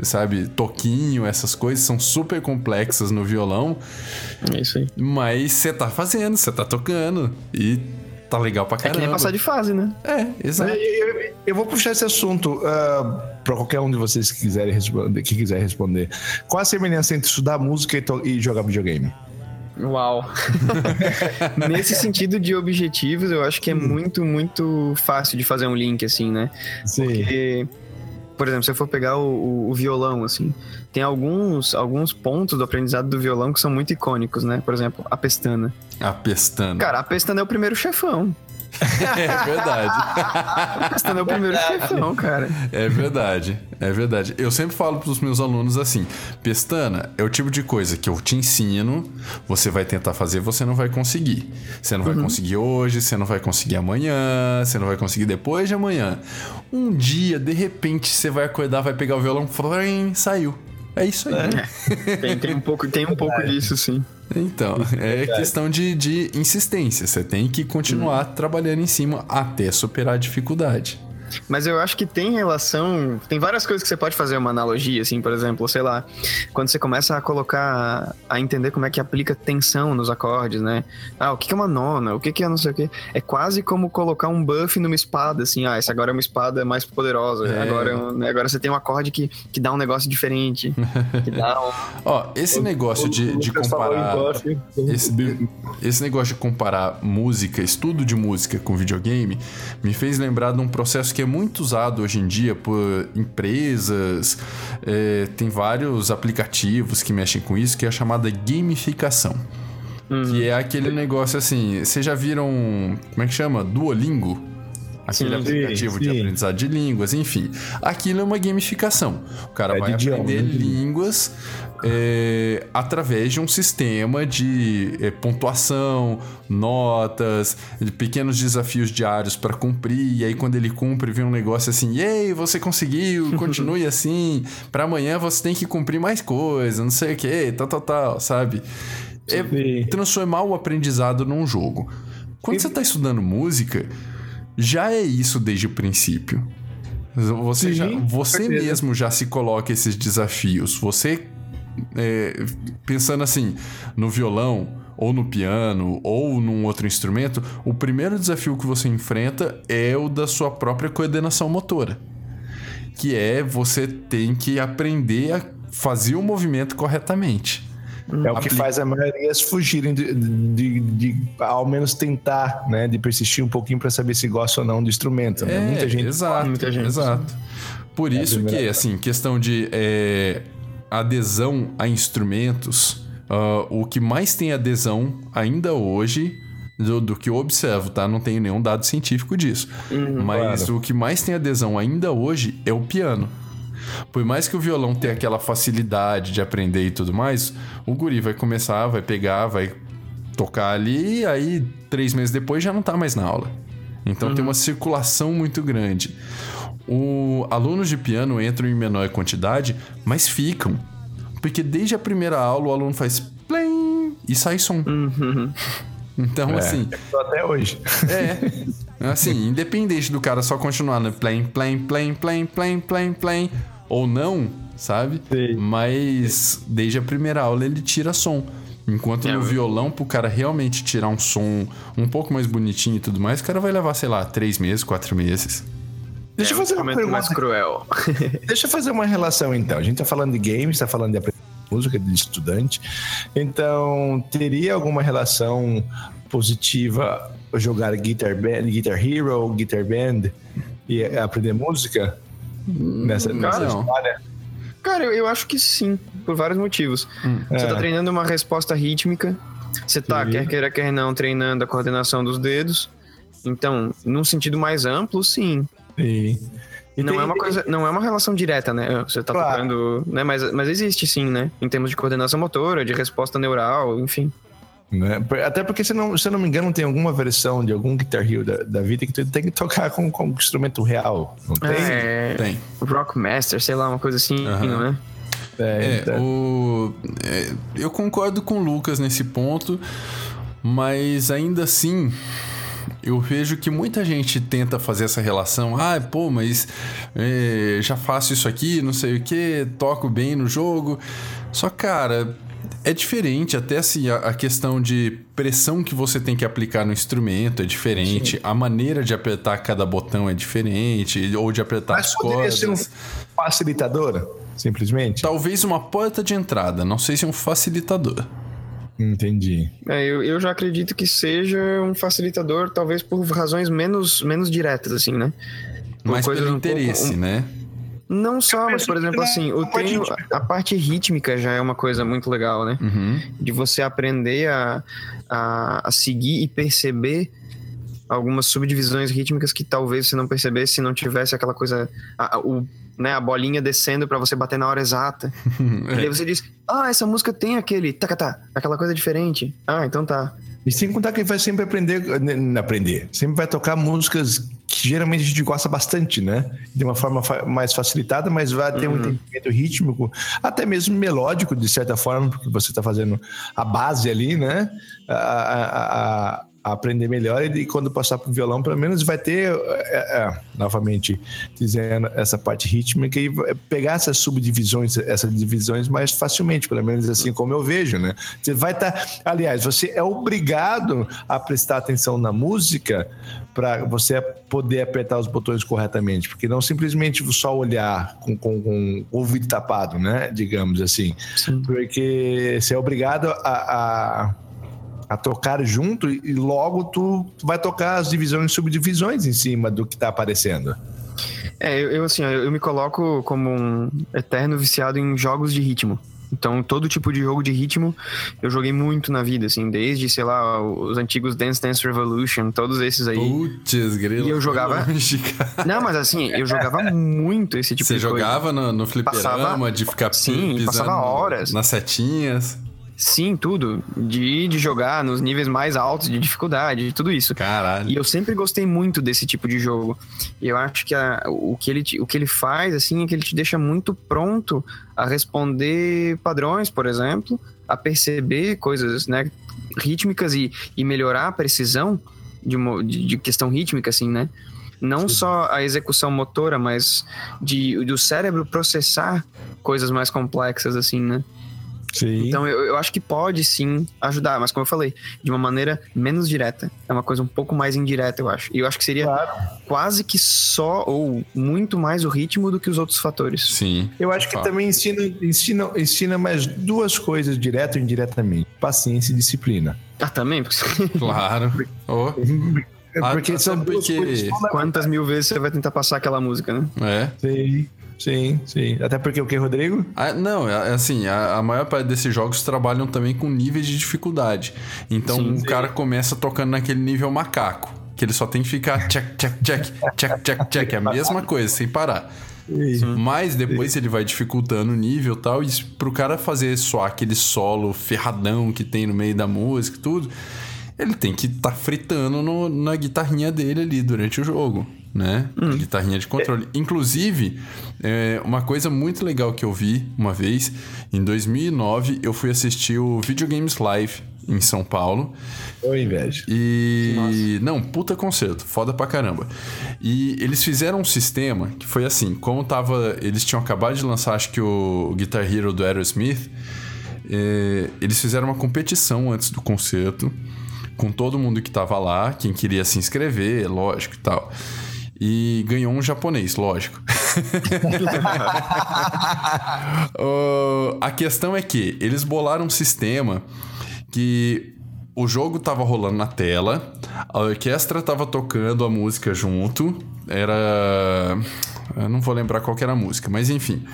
e, sabe, Toquinho, essas coisas são super complexas no violão, É isso aí. mas você tá fazendo, você tá tocando e tá legal pra É caramba. que nem passar de fase, né? É, exato. Eu, eu- eu vou puxar esse assunto para qualquer um de vocês que quiserem responder, que quiser responder. Qual a semelhança entre estudar música e, e jogar videogame? Uau! Nesse sentido de objetivos, eu acho que é muito, muito fácil de fazer um link, assim, né? Sim. Porque, por exemplo, se eu for pegar o, o- o violão, assim, tem alguns, alguns pontos do aprendizado do violão que são muito icônicos, né? Por exemplo, a pestana. A pestana. Cara, a pestana é o primeiro chefão. É verdade. A pestana é o primeiro chefão, cara. É verdade, é verdade. Eu sempre falo pros meus alunos assim: pestana é o tipo de coisa que eu te ensino, você vai tentar fazer, você não vai conseguir. Você não vai conseguir hoje, você não vai conseguir amanhã, você não vai conseguir depois de amanhã. Um dia, de repente, você vai acordar, vai pegar o violão, flim, saiu. É isso aí. Tem, tem um pouco, tem um pouco disso, sim. Então, é questão de, de insistência. Você tem que continuar trabalhando em cima até superar a dificuldade. Mas eu acho que tem relação. Tem várias coisas que você pode fazer uma analogia, assim, por exemplo, sei lá, quando você começa a colocar. a entender como é que aplica tensão nos acordes, né? Ah, o que que é uma nona? O que que é não sei o quê? É quase como colocar um buff numa espada, assim, ah, essa agora é uma espada mais poderosa. É. Agora, né, agora você tem um acorde que, que dá um negócio diferente. que dá um. Ó, esse negócio de, de comparar. Esse, esse negócio de comparar música, estudo de música com videogame, me fez lembrar de um processo que é muito usado hoje em dia por empresas. é, tem vários aplicativos que mexem com isso, que é a chamada gamificação. Que é aquele negócio assim. Vocês já viram. Como é que chama? Duolingo? Aquele Sim, aplicativo de sim. aprendizado de línguas, enfim. Aquilo é uma gamificação. O cara É vai de idioma, aprender né? línguas é, através de um sistema de é, pontuação, notas, de pequenos desafios diários para cumprir. E aí, quando ele cumpre, vem um negócio assim: ei, você conseguiu, continue assim. Para amanhã você tem que cumprir mais coisa, não sei o que, tal, tal, tal, sabe? É transformar o aprendizado num jogo. Quando você está estudando música, já é isso desde o princípio. Você, Sim, já, você mesmo já se coloca esses desafios. Você, é, pensando assim, no violão, ou no piano, ou num outro instrumento, o primeiro desafio que você enfrenta é o da sua própria coordenação motora. Que é você tem que aprender a fazer o movimento corretamente. É o que faz a maioria fugirem de, de, de, de, ao menos tentar, né? De persistir um pouquinho para saber se gosta ou não do instrumento. Né? É, muita gente. Exato, muita gente. Exato. Por é isso que, assim, questão de é, adesão a instrumentos, uh, o que mais tem adesão ainda hoje do, do, que eu observo, tá? Não tenho nenhum dado científico disso. Uhum, Mas claro. o que mais tem adesão ainda hoje é o piano. Por mais que o violão tenha aquela facilidade de aprender e tudo mais, o guri vai começar, vai pegar, vai tocar ali, e aí três meses depois já não tá mais na aula. Então uhum. tem uma circulação muito grande. O alunos de piano entram em menor quantidade, mas ficam. Porque desde a primeira aula o aluno faz plim e sai som. Uhum. Então, é, assim. Até hoje. É. Assim, independente do cara só continuar no play, play, play, play, play, play, play, ou não, sabe? Sim. Mas desde a primeira aula ele tira som. Enquanto é, no violão, pro cara realmente tirar um som um pouco mais bonitinho e tudo mais, o cara vai levar, sei lá, três meses, quatro meses. Deixa é, eu fazer uma pergunta mais cruel. Deixa eu fazer uma relação então. A gente tá falando de games, tá falando de música de estudante. Então, teria alguma relação positiva jogar Guitar Band, Guitar Hero, Guitar Band e aprender música? nessa, cara, nessa história? Cara, eu, eu, acho que sim, por vários motivos. Hum, você tá é. tá treinando uma resposta rítmica, você tá, sim. quer queira, quer não, treinando a coordenação dos dedos. Então, num sentido mais amplo, sim. Sim. E não tem, é uma coisa, não é uma relação direta, né? Você tá claro. tocando, né? Mas, mas existe sim, né? Em termos de coordenação motora, de resposta neural, enfim. Né? Até porque, se, não, se eu não me engano, tem alguma versão de algum Guitar Hero da, da vida que tu tem que tocar com, com um instrumento real. Não tem? É, tem. Rockmaster, sei lá, uma coisa assim, uhum. não é? É, é então. o, é, eu concordo com o Lucas nesse ponto, mas ainda assim, eu vejo que muita gente tenta fazer essa relação. Ah, pô, mas é, já faço isso aqui, não sei o que, toco bem no jogo. Só, cara, é diferente, até assim, a, questão de pressão que você tem que aplicar no instrumento é diferente, Sim. a maneira de apertar cada botão é diferente, ou de apertar Mas as cordas. ser um facilitador, simplesmente? Talvez uma porta de entrada, não sei se é um facilitador. Entendi. É, eu, eu já acredito que seja um facilitador, talvez por razões menos, menos diretas, assim, né? Mais pelo um interesse, pouco, um... né? Não só, mas por exemplo, assim, o treino, a parte rítmica já é uma coisa muito legal, né? Uhum. De você aprender a, a, a, seguir e perceber algumas subdivisões rítmicas que talvez você não percebesse se não tivesse aquela coisa, a, o, né, a bolinha descendo para você bater na hora exata. é. E aí você diz, ah, essa música tem aquele, tá, aquela coisa diferente. Ah, então tá. E sem contar que ele vai sempre aprender, aprender, sempre vai tocar músicas que geralmente a gente gosta bastante, né? De uma forma fa mais facilitada, mas vai ter uhum. um entendimento rítmico, até mesmo melódico, de certa forma, porque você está fazendo a base ali, né? A, a, a, aprender melhor e quando passar para o violão, pelo menos vai ter, é, é, novamente dizendo, essa parte rítmica e pegar essas subdivisões, essas divisões mais facilmente, pelo menos assim como eu vejo, né? Você vai estar, tá, aliás, você é obrigado a prestar atenção na música para você poder apertar os botões corretamente, porque não simplesmente só olhar com, com, com o ouvido tapado, né? Digamos assim, Sim. porque você é obrigado a, a, a, tocar junto e logo tu, vai tocar as divisões e subdivisões em cima do que está aparecendo. É, eu, eu assim, eu, eu me coloco como um eterno viciado em jogos de ritmo. Então, todo tipo de jogo de ritmo eu joguei muito na vida, assim, desde, sei lá, os antigos Dance Dance Revolution, todos esses aí. Putz, grilo. E eu jogava. Não, mas assim, eu jogava muito esse tipo Você de coisa. Você jogava no, no fliperama Passava- de ficar Sim, pisando passava horas. nas setinhas? Sim, tudo. De, de jogar nos níveis mais altos de dificuldade, de tudo isso. Caralho. E eu sempre gostei muito desse tipo de jogo. E eu acho que a- o, que ele, o que ele faz, assim, é que ele te deixa muito pronto a responder padrões, por exemplo, a perceber coisas, né, rítmicas e, e melhorar a precisão de, uma, de, de questão rítmica, assim, né? Não só a execução motora, mas de, do cérebro processar coisas mais complexas, assim, né? Sim. Então eu, eu acho que pode sim ajudar, mas como eu falei, de uma maneira menos direta. É uma coisa um pouco mais indireta, eu acho. E eu acho que seria Claro. quase que só ou muito mais o ritmo do que os outros fatores. Sim. Eu acho que Fala. também ensina, ensina, ensina mais duas coisas, direto ou indiretamente: paciência e disciplina. Ah, também? Claro. Oh, Ah, Porque até são duas porque-. Quantas mil vezes você vai tentar passar aquela música, né? é. Sim, sim, sim. Até porque o que, Rodrigo? Ah, não, é, é assim, a, a maior parte desses jogos trabalham também com níveis de dificuldade. Então Sim, o sim. cara começa tocando naquele nível macaco. Que ele só tem que ficar check, check, check, check, check, check. É a mesma coisa, sem parar. Mas depois ele vai dificultando o nível e tal. E pro cara fazer só aquele solo ferradão que tem no meio da música e tudo, ele tem que estar fritando no- na guitarrinha dele ali durante o jogo, né? Guitarrinha de controle. Inclusive, é, uma coisa muito legal que eu vi uma vez, em 2009, eu fui assistir o Videogames Live em São Paulo. Ô, inveja. E. Não, puta concerto, foda pra caramba. E eles fizeram um sistema que foi assim: como tava. Eles tinham acabado de lançar, acho que o Guitar Hero do Aerosmith. eh, eles fizeram uma competição antes do concerto, com todo mundo que tava lá, quem queria se inscrever, lógico e tal. E ganhou um japonês, lógico. Ô, a questão é que eles bolaram um sistema que o jogo tava rolando na tela, a orquestra tava tocando a música junto, era. Eu não vou lembrar qual que era a música, mas enfim.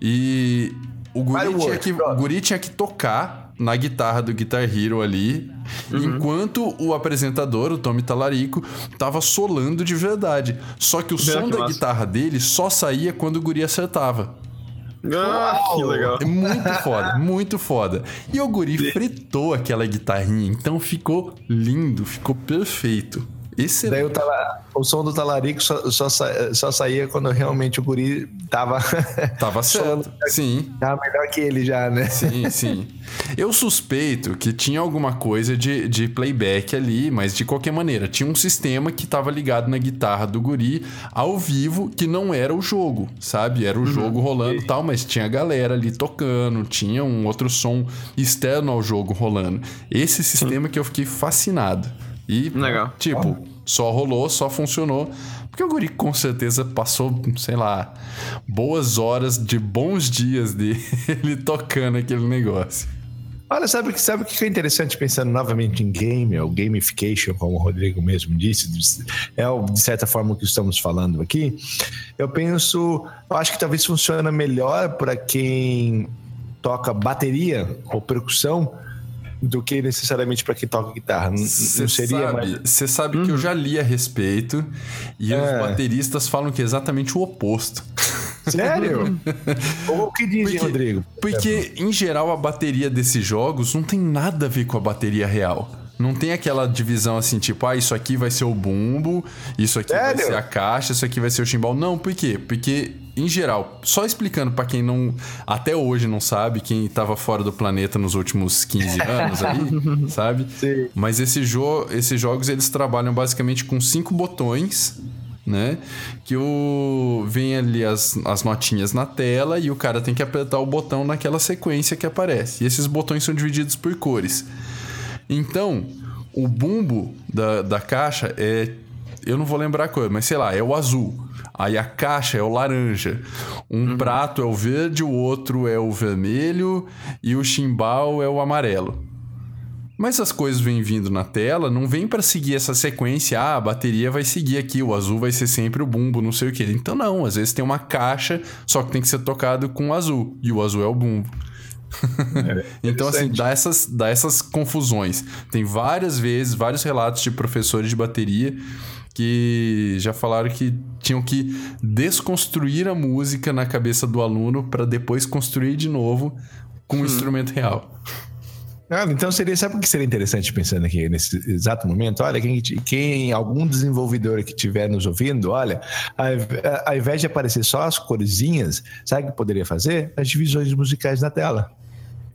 E o guri, tinha que, o guri tinha que tocar na guitarra do Guitar Hero ali, enquanto o apresentador, o Tommy Talarico, tava solando de verdade. Só que o som que da massa. guitarra dele só saía quando o guri acertava. Ah, que legal. É muito foda, muito foda. E o guri fritou aquela guitarrinha, então ficou lindo, ficou perfeito. Excelente. Daí o, tala- o som do talarico só, só, só saía quando realmente o guri tava, Tava certo. Sim, tava melhor que ele já, né? sim, sim. Eu suspeito que tinha alguma coisa de, de playback ali, mas de qualquer maneira, tinha um sistema que tava ligado na guitarra do guri ao vivo, que não era o jogo, sabe? Era o jogo rolando e tal, mas tinha a galera ali tocando, tinha um outro som externo ao jogo rolando. Esse sistema que eu fiquei fascinado. E, Legal. tipo, só rolou, só funcionou. Porque o guri com certeza passou, sei lá, boas horas de bons dias dele tocando aquele negócio. Olha, sabe o que sabe o que é interessante pensando novamente em game, ou gamification, como o Rodrigo mesmo disse, é o- de certa forma o que estamos falando aqui. Eu penso, eu acho que talvez funcione melhor para quem toca bateria ou percussão do que necessariamente para quem toca guitarra. Não, Você seria sabe, mais. cê sabe que eu já li a respeito e os É. bateristas falam que é exatamente o oposto. Sério? ou o que dizem, Porque- Rodrigo? Porque, em geral, a bateria desses jogos não tem nada a ver com a bateria real. Não tem aquela divisão assim, tipo, ah, isso aqui vai ser o bumbo, isso aqui vai Sério? ser a caixa, isso aqui vai ser o chimbal. Não, por quê? Porque, em geral, só explicando pra quem não, até hoje não sabe, quem tava fora do planeta nos últimos 15 anos aí, sabe? Sim. Mas esse jo esses jogos, eles trabalham basicamente com cinco botões, né? Que o... vem ali as, as notinhas na tela e o cara tem que apertar o botão naquela sequência que aparece. E esses botões são divididos por cores. Então, o bumbo da, da caixa é. Eu não vou lembrar a cor, mas sei lá, é o azul. Aí a caixa é o laranja. Um prato é o verde, o outro é o vermelho e o chimbal é o amarelo. Mas as coisas vêm vindo na tela, não vem para seguir essa sequência, ah, a bateria vai seguir aqui, o azul vai ser sempre o bumbo, não sei o que. Então não, às vezes tem uma caixa, só que tem que ser tocado com o azul, e o azul é o bumbo. É, então, assim, dá essas, dá essas confusões. Tem várias vezes, vários relatos de professores de bateria que já falaram que tinham que desconstruir a música na cabeça do aluno para depois construir de novo com um hum. instrumento real. Ah, então seria, sabe o que seria interessante pensando aqui nesse exato momento? Olha, quem, quem algum desenvolvedor que estiver nos ouvindo, olha, ao invés de aparecer só as corzinhas, sabe o que poderia fazer? As divisões musicais na tela,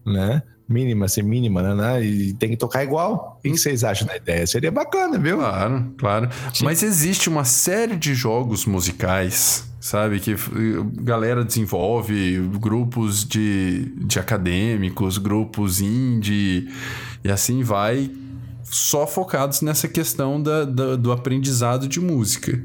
né? Mínima, ser mínima, né, né? E tem que tocar igual. O que vocês acham da ideia? Seria bacana, viu? Claro, claro. Sim. Mas existe uma série de jogos musicais sabe? Que galera desenvolve grupos de, de acadêmicos, grupos indie e assim vai, só focados nessa questão da, da, do aprendizado de música.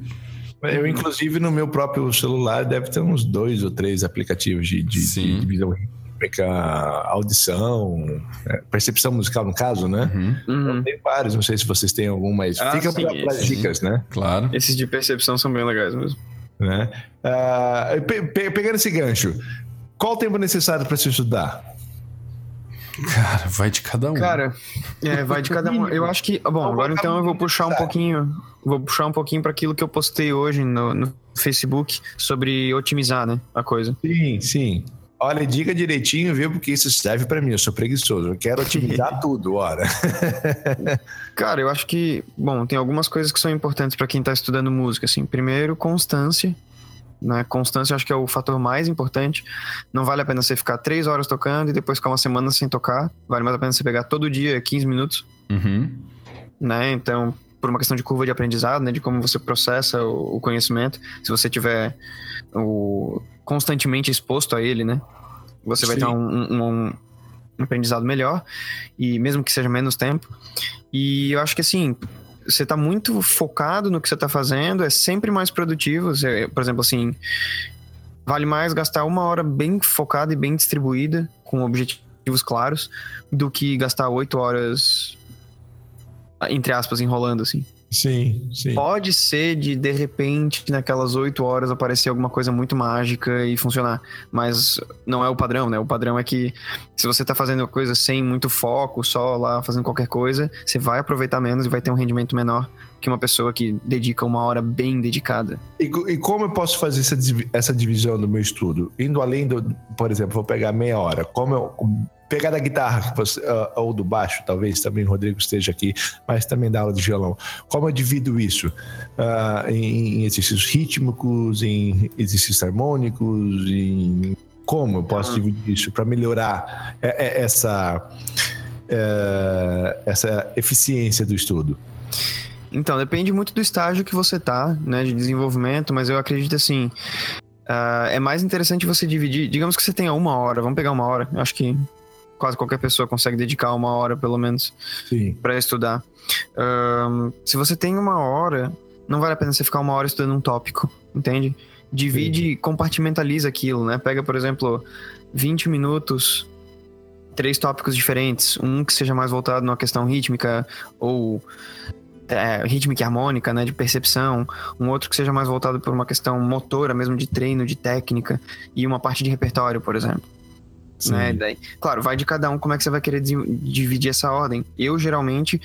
Eu, inclusive, no meu próprio celular deve ter uns dois ou três aplicativos de, de, de divisão rítmica, audição, é, percepção musical, no caso, né? Uhum. Então, tem vários, não sei se vocês têm algum, mas ah, fica para as dicas, né? Claro. Esses de percepção são bem legais mesmo. Né? Uh, pe pe pegando esse gancho, qual o tempo necessário para se estudar? Cara, vai de cada um. Cara, é, vai de cada um. Eu acho que. Bom, agora então eu vou puxar um pouquinho. Vou puxar um pouquinho para aquilo que eu postei hoje no, no Facebook sobre otimizar, né? A coisa. Sim, sim. Olha, diga direitinho, viu? Porque isso serve para mim. Eu sou preguiçoso. Eu quero otimizar tudo, ora. Cara, eu acho que, bom, tem algumas coisas que são importantes para quem tá estudando música, assim. Primeiro, constância. Né? Constância eu acho que é o fator mais importante. Não vale a pena você ficar três horas tocando e depois ficar uma semana sem tocar. Vale mais a pena você pegar todo dia 15 minutos. Uhum. Né? Então, por uma questão de curva de aprendizado, né? De como você processa o, o conhecimento. Se você tiver o, constantemente exposto a ele, né? Você Sim. vai ter um, um, um, aprendizado melhor, e mesmo que seja menos tempo. E eu acho que assim, você está muito focado no que você está fazendo, é sempre mais produtivo. Você, por exemplo, assim, vale mais gastar uma hora bem focada e bem distribuída, com objetivos claros, do que gastar oito horas, entre aspas, enrolando, assim. Sim, sim. Pode ser de, de repente, naquelas oito horas aparecer alguma coisa muito mágica e funcionar. Mas não é o padrão, né? O padrão é que se você tá fazendo coisa sem muito foco, só lá fazendo qualquer coisa, você vai aproveitar menos e vai ter um rendimento menor que uma pessoa que dedica uma hora bem dedicada. E, e como eu posso fazer essa, essa divisão do meu estudo? Indo além do, por exemplo, vou pegar meia hora. Como eu pegar da guitarra você, uh, ou do baixo, talvez também o Rodrigo esteja aqui, mas também da aula de violão. Como eu divido isso? Uh, em, em, exercícios rítmicos, em exercícios harmônicos, em como eu posso dividir isso para melhorar é, é, essa, é, essa eficiência do estudo? Então, depende muito do estágio que você tá, né, de desenvolvimento, mas eu acredito assim, uh, é mais interessante você dividir, digamos que você tenha uma hora, vamos pegar uma hora, eu acho que quase qualquer pessoa consegue dedicar uma hora, pelo menos, para estudar. Um, se você tem uma hora, não vale a pena você ficar uma hora estudando um tópico, entende? Divide, Sim. compartimentaliza aquilo, né? Pega, por exemplo, 20 minutos, três tópicos diferentes. Um que seja mais voltado numa questão rítmica ou é, rítmica e harmônica, né, de percepção, um outro que seja mais voltado por uma questão motora, mesmo de treino, de técnica, e uma parte de repertório, por exemplo. Né? Daí, claro, vai de cada um como é que você vai querer dividir essa ordem. Eu geralmente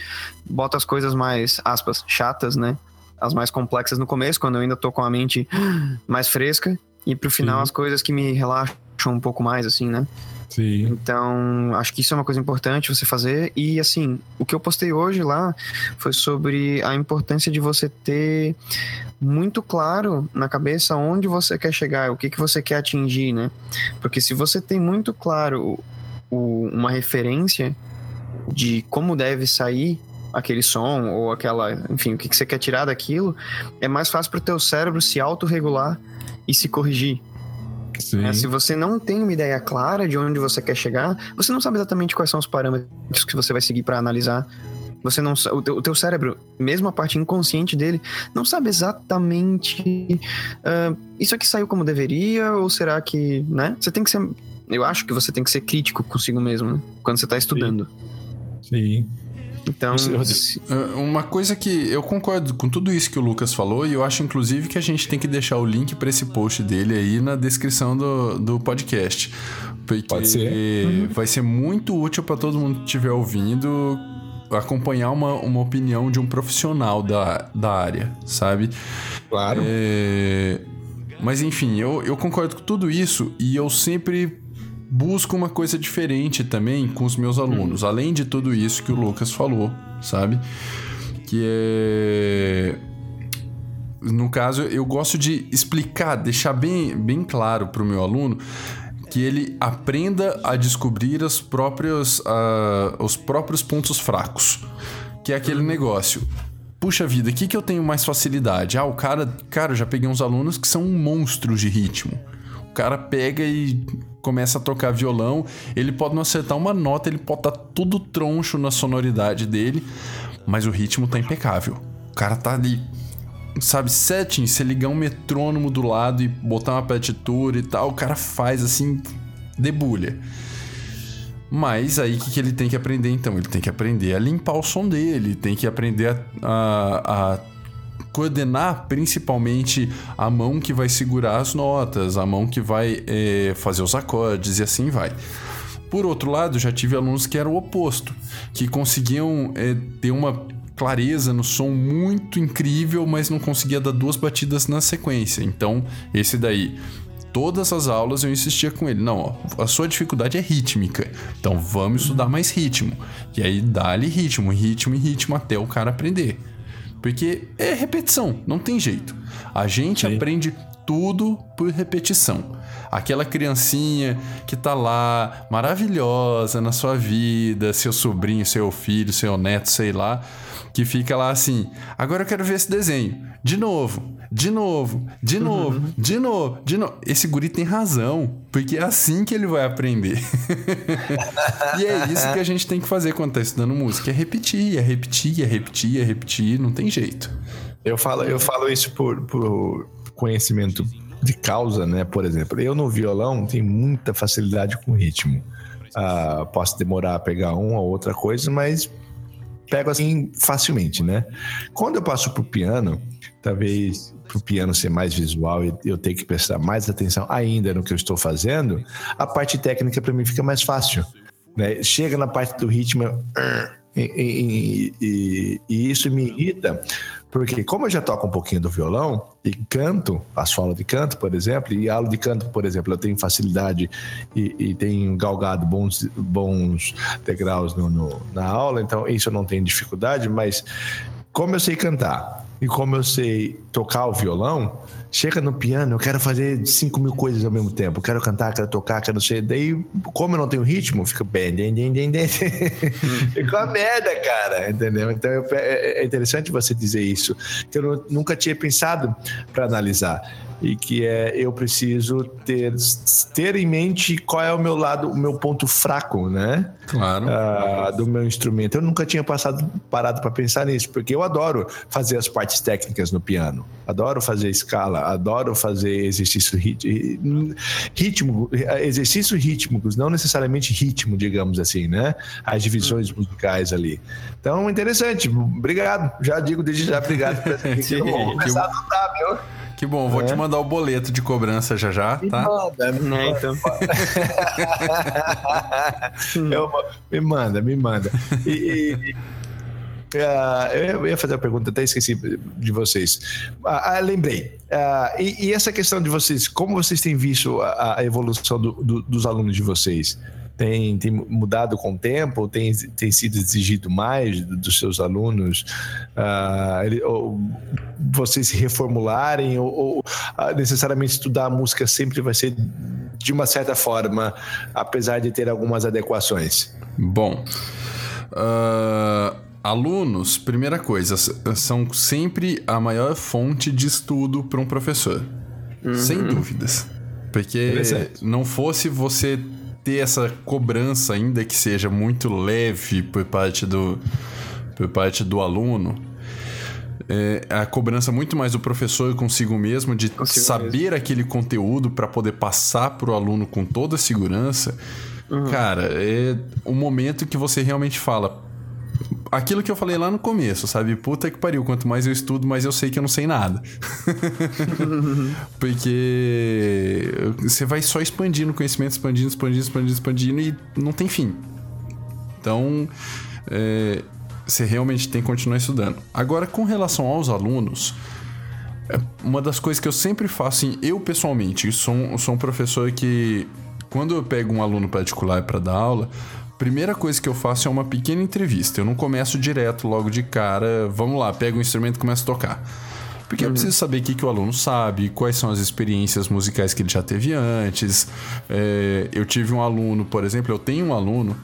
boto as coisas mais, aspas, chatas, né? As mais complexas no começo, quando eu ainda tô com a mente mais fresca, e pro final Sim. as coisas que me relaxam um pouco mais, assim, né? Sim. Então, acho que isso é uma coisa importante você fazer. E, assim, o que eu postei hoje lá foi sobre a importância de você ter muito claro na cabeça onde você quer chegar, o que, que você quer atingir, né? Porque se você tem muito claro o, uma referência de como deve sair aquele som ou aquela, enfim, o que, que você quer tirar daquilo, é mais fácil para o teu cérebro se autorregular e se corrigir. É, se você não tem uma ideia clara de onde você quer chegar, você não sabe exatamente quais são os parâmetros que você vai seguir para analisar. Você não o teu, o teu cérebro, mesmo a parte inconsciente dele, não sabe exatamente uh, isso aqui saiu como deveria ou será que, né? Você tem que ser, eu acho que você tem que ser crítico consigo mesmo né? quando você está estudando. Sim. Sim. Então, ah, uma coisa que eu concordo com tudo isso que o Lucas falou, e eu acho inclusive que a gente tem que deixar o link para esse post dele aí na descrição do, do podcast. Porque Pode ser. vai ser muito útil para todo mundo que estiver ouvindo acompanhar uma, uma opinião de um profissional da, da área, sabe? Claro. É, Mas enfim, eu, eu concordo com tudo isso e eu sempre busco uma coisa diferente também com os meus alunos, além de tudo isso que o Lucas falou, sabe? Que é. No caso, eu gosto de explicar, deixar bem, bem claro para o meu aluno que ele aprenda a descobrir as próprias, ah, os próprios pontos fracos. Que é aquele negócio. Puxa vida, o que, que eu tenho mais facilidade? Ah, o cara. Cara, eu já peguei uns alunos que são monstros de ritmo. O cara pega e começa a tocar violão. Ele pode não acertar uma nota, ele pode estar tudo troncho na sonoridade dele, mas o ritmo tá impecável. O cara tá ali sabe, setting, você ligar um metrônomo do lado e botar uma partitura e tal, o cara faz assim, debulha. Mas aí o que, que ele tem que aprender então? Ele tem que aprender a limpar o som dele, tem que aprender a, a, a coordenar principalmente a mão que vai segurar as notas, a mão que vai é, fazer os acordes e assim vai. Por outro lado, já tive alunos que eram o oposto, que conseguiam é, ter uma clareza no som muito incrível, mas não conseguia dar duas batidas na sequência. Então, esse daí, todas as aulas eu insistia com ele: não, ó, a sua dificuldade é rítmica, então vamos estudar mais ritmo. E aí dá-lhe ritmo, ritmo e ritmo até o cara aprender. Porque é repetição, não tem jeito. A gente Sim. aprende tudo por repetição. Aquela criancinha que tá lá, maravilhosa na sua vida, seu sobrinho, seu filho, seu neto, sei lá, que fica lá assim: agora eu quero ver esse desenho. De novo, de novo, de uhum. novo, uhum. de novo, de novo. Esse guri tem razão, porque é assim que ele vai aprender. e é isso que a gente tem que fazer quando tá estudando música: é repetir, é repetir, é repetir, é repetir, não tem jeito. Eu falo, eu falo isso por, por conhecimento de causa, né? Por exemplo, eu no violão tenho muita facilidade com ritmo. Ah, posso demorar a pegar uma ou outra coisa, mas pego assim facilmente, né? Quando eu passo pro piano, talvez pro piano ser mais visual e eu ter que prestar mais atenção ainda no que eu estou fazendo, a parte técnica para mim fica mais fácil. Né? Chega na parte do ritmo e, e, e, e isso me irrita, porque como eu já toco um pouquinho do violão e canto, faço aula de canto, por exemplo, e aula de canto, por exemplo, eu tenho facilidade e, e tenho galgado bons, bons degraus no, no, na aula, então isso eu não tenho dificuldade, mas como eu sei cantar e como eu sei tocar o violão, chega no piano, eu quero fazer 5 mil coisas ao mesmo tempo. Eu quero cantar, quero tocar, quero ser. Daí, como eu não tenho ritmo, fica bem, bem, bem, bem, bem. Fica uma merda, cara, entendeu? Então é, é interessante você dizer isso, que eu nunca tinha pensado para analisar e que é eu preciso ter, ter em mente qual é o meu lado, o meu ponto fraco, né? Claro. Uh, do meu instrumento. Eu nunca tinha passado parado para pensar nisso, porque eu adoro fazer as partes técnicas no piano, adoro fazer escala, adoro fazer exercícios ritmo, exercícios rítmicos, não necessariamente ritmo, digamos assim, né? As divisões hum. musicais ali. Então, interessante. Obrigado. Já digo desde já obrigado. Vou começar a adotar, viu? Que bom, vou é. te mandar o boleto de cobrança já já, me tá? Manda, me manda. É, então. Eu, me manda, me manda. E, e, uh, eu ia fazer uma pergunta, até esqueci de vocês. Uh, uh, lembrei. E, e, essa questão de vocês, como vocês têm visto a, a evolução do, do, dos alunos de vocês? Tem, tem mudado com o tempo? Tem, tem sido exigido mais dos seus alunos? Uh, ele, ou, vocês se reformularem? Ou, ou uh, necessariamente estudar a música sempre vai ser de uma certa forma, apesar de ter algumas adequações? Bom. Uh, alunos, primeira coisa, são sempre a maior fonte de estudo para um professor. Uhum. Sem dúvidas. Porque não fosse você ter essa cobrança, ainda que seja muito leve por parte do, por parte do aluno, é a cobrança muito mais do professor consigo mesmo, de consigo saber mesmo. aquele conteúdo para poder passar para o aluno com toda a segurança. Uhum. Cara, é o momento que você realmente fala. Aquilo que eu falei lá no começo, sabe? Puta que pariu, quanto mais eu estudo, mais eu sei que eu não sei nada. Porque você vai só expandindo conhecimento, expandindo, expandindo, expandindo, expandindo e não tem fim. Então, é, você realmente tem que continuar estudando. Agora, com relação aos alunos, é uma das coisas que eu sempre faço, assim, eu pessoalmente, sou, sou um professor que, quando eu pego um aluno particular para dar aula, primeira coisa que eu faço é uma pequena entrevista. Eu não começo direto, logo de cara, vamos lá, pega o instrumento e começa a tocar. Porque uhum. eu preciso saber o que, que o aluno sabe, quais são as experiências musicais que ele já teve antes. É, eu tive um aluno, por exemplo, eu tenho um aluno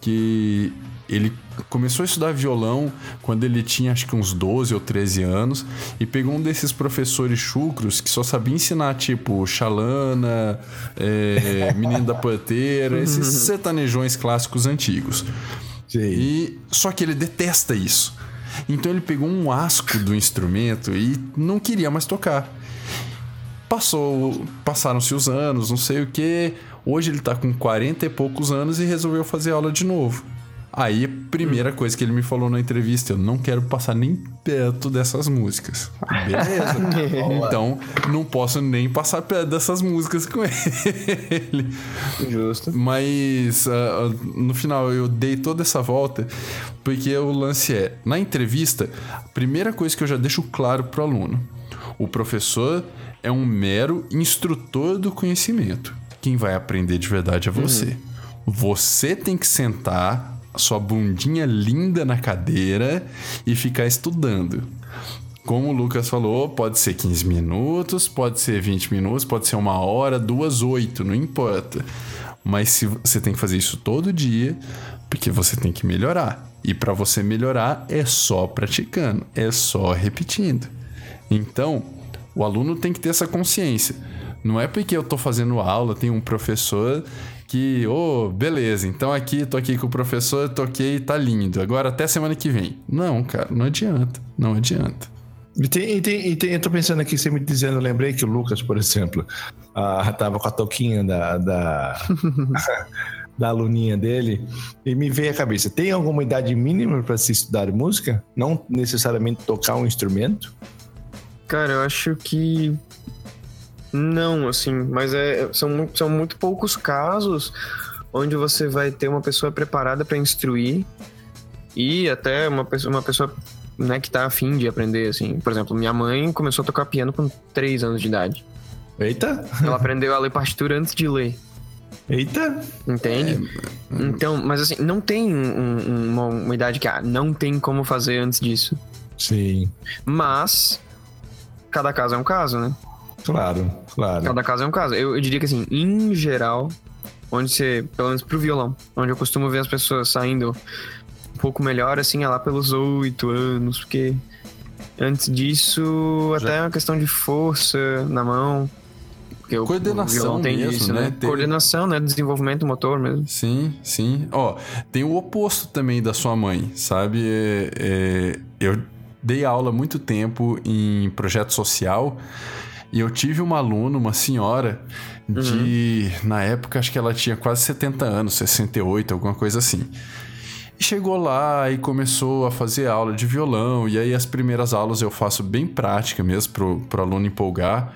que ele começou a estudar violão quando ele tinha acho que uns 12 ou 13 anos e pegou um desses professores chucros que só sabia ensinar tipo Xalana, é, Menino da Panteira, esses sertanejões clássicos antigos. Sim. E só que ele detesta isso. Então ele pegou um asco do instrumento e não queria mais tocar. Passou, passaram-se os anos, não sei o que. Hoje ele tá com 40 e poucos anos e resolveu fazer aula de novo. Aí, primeira coisa que ele me falou na entrevista, eu não quero passar nem perto dessas músicas. Beleza. então, não posso nem passar perto dessas músicas com ele. Justo. Mas, uh, no final, eu dei toda essa volta, porque o lance é, na entrevista, a primeira coisa que eu já deixo claro pro aluno, o professor é um mero instrutor do conhecimento. Quem vai aprender de verdade é você. Uhum. Você tem que sentar sua bundinha linda na cadeira e ficar estudando. Como o Lucas falou, pode ser 15 minutos, pode ser 20 minutos, pode ser uma hora, duas, oito, não importa. Mas se você tem que fazer isso todo dia, porque você tem que melhorar. E para você melhorar é só praticando, é só repetindo. Então, o aluno tem que ter essa consciência. Não é porque eu estou fazendo aula, tem um professor que, ô, oh, beleza, então aqui, tô aqui com o professor, toquei, tá lindo. Agora até semana que vem. Não, cara, não adianta. Não adianta. E tem, e tem, e tem, eu tô pensando aqui, você me dizendo, eu lembrei que o Lucas, por exemplo, ah, tava com a toquinha da, da, da aluninha dele, e me veio a cabeça, tem alguma idade mínima para se estudar música? Não necessariamente tocar um instrumento? Cara, eu acho que não, assim, mas é, são, são muito poucos casos onde você vai ter uma pessoa preparada para instruir e até uma pessoa, uma pessoa né, que tá afim de aprender, assim. Por exemplo, minha mãe começou a tocar piano com 3 anos de idade. Eita! Ela aprendeu a ler partitura antes de ler. Eita! Entende? É... Então, mas assim, não tem um, uma, uma idade que ah, não tem como fazer antes disso. Sim. Mas cada caso é um caso, né? Claro, claro. Cada caso é um caso. Eu, eu diria que, assim, em geral, onde você, pelo menos pro violão, onde eu costumo ver as pessoas saindo um pouco melhor, assim, é lá pelos oito anos, porque antes disso, Já. até é uma questão de força na mão. Porque Coordenação tem mesmo, isso, né? né? Tem... Coordenação, né? Desenvolvimento motor mesmo. Sim, sim. Ó, tem o oposto também da sua mãe, sabe? É, é, eu dei aula muito tempo em projeto social e eu tive uma aluna, uma senhora, de. Uhum. Na época, acho que ela tinha quase 70 anos, 68, alguma coisa assim. E chegou lá e começou a fazer aula de violão. E aí, as primeiras aulas eu faço bem prática mesmo, pro, pro aluno empolgar.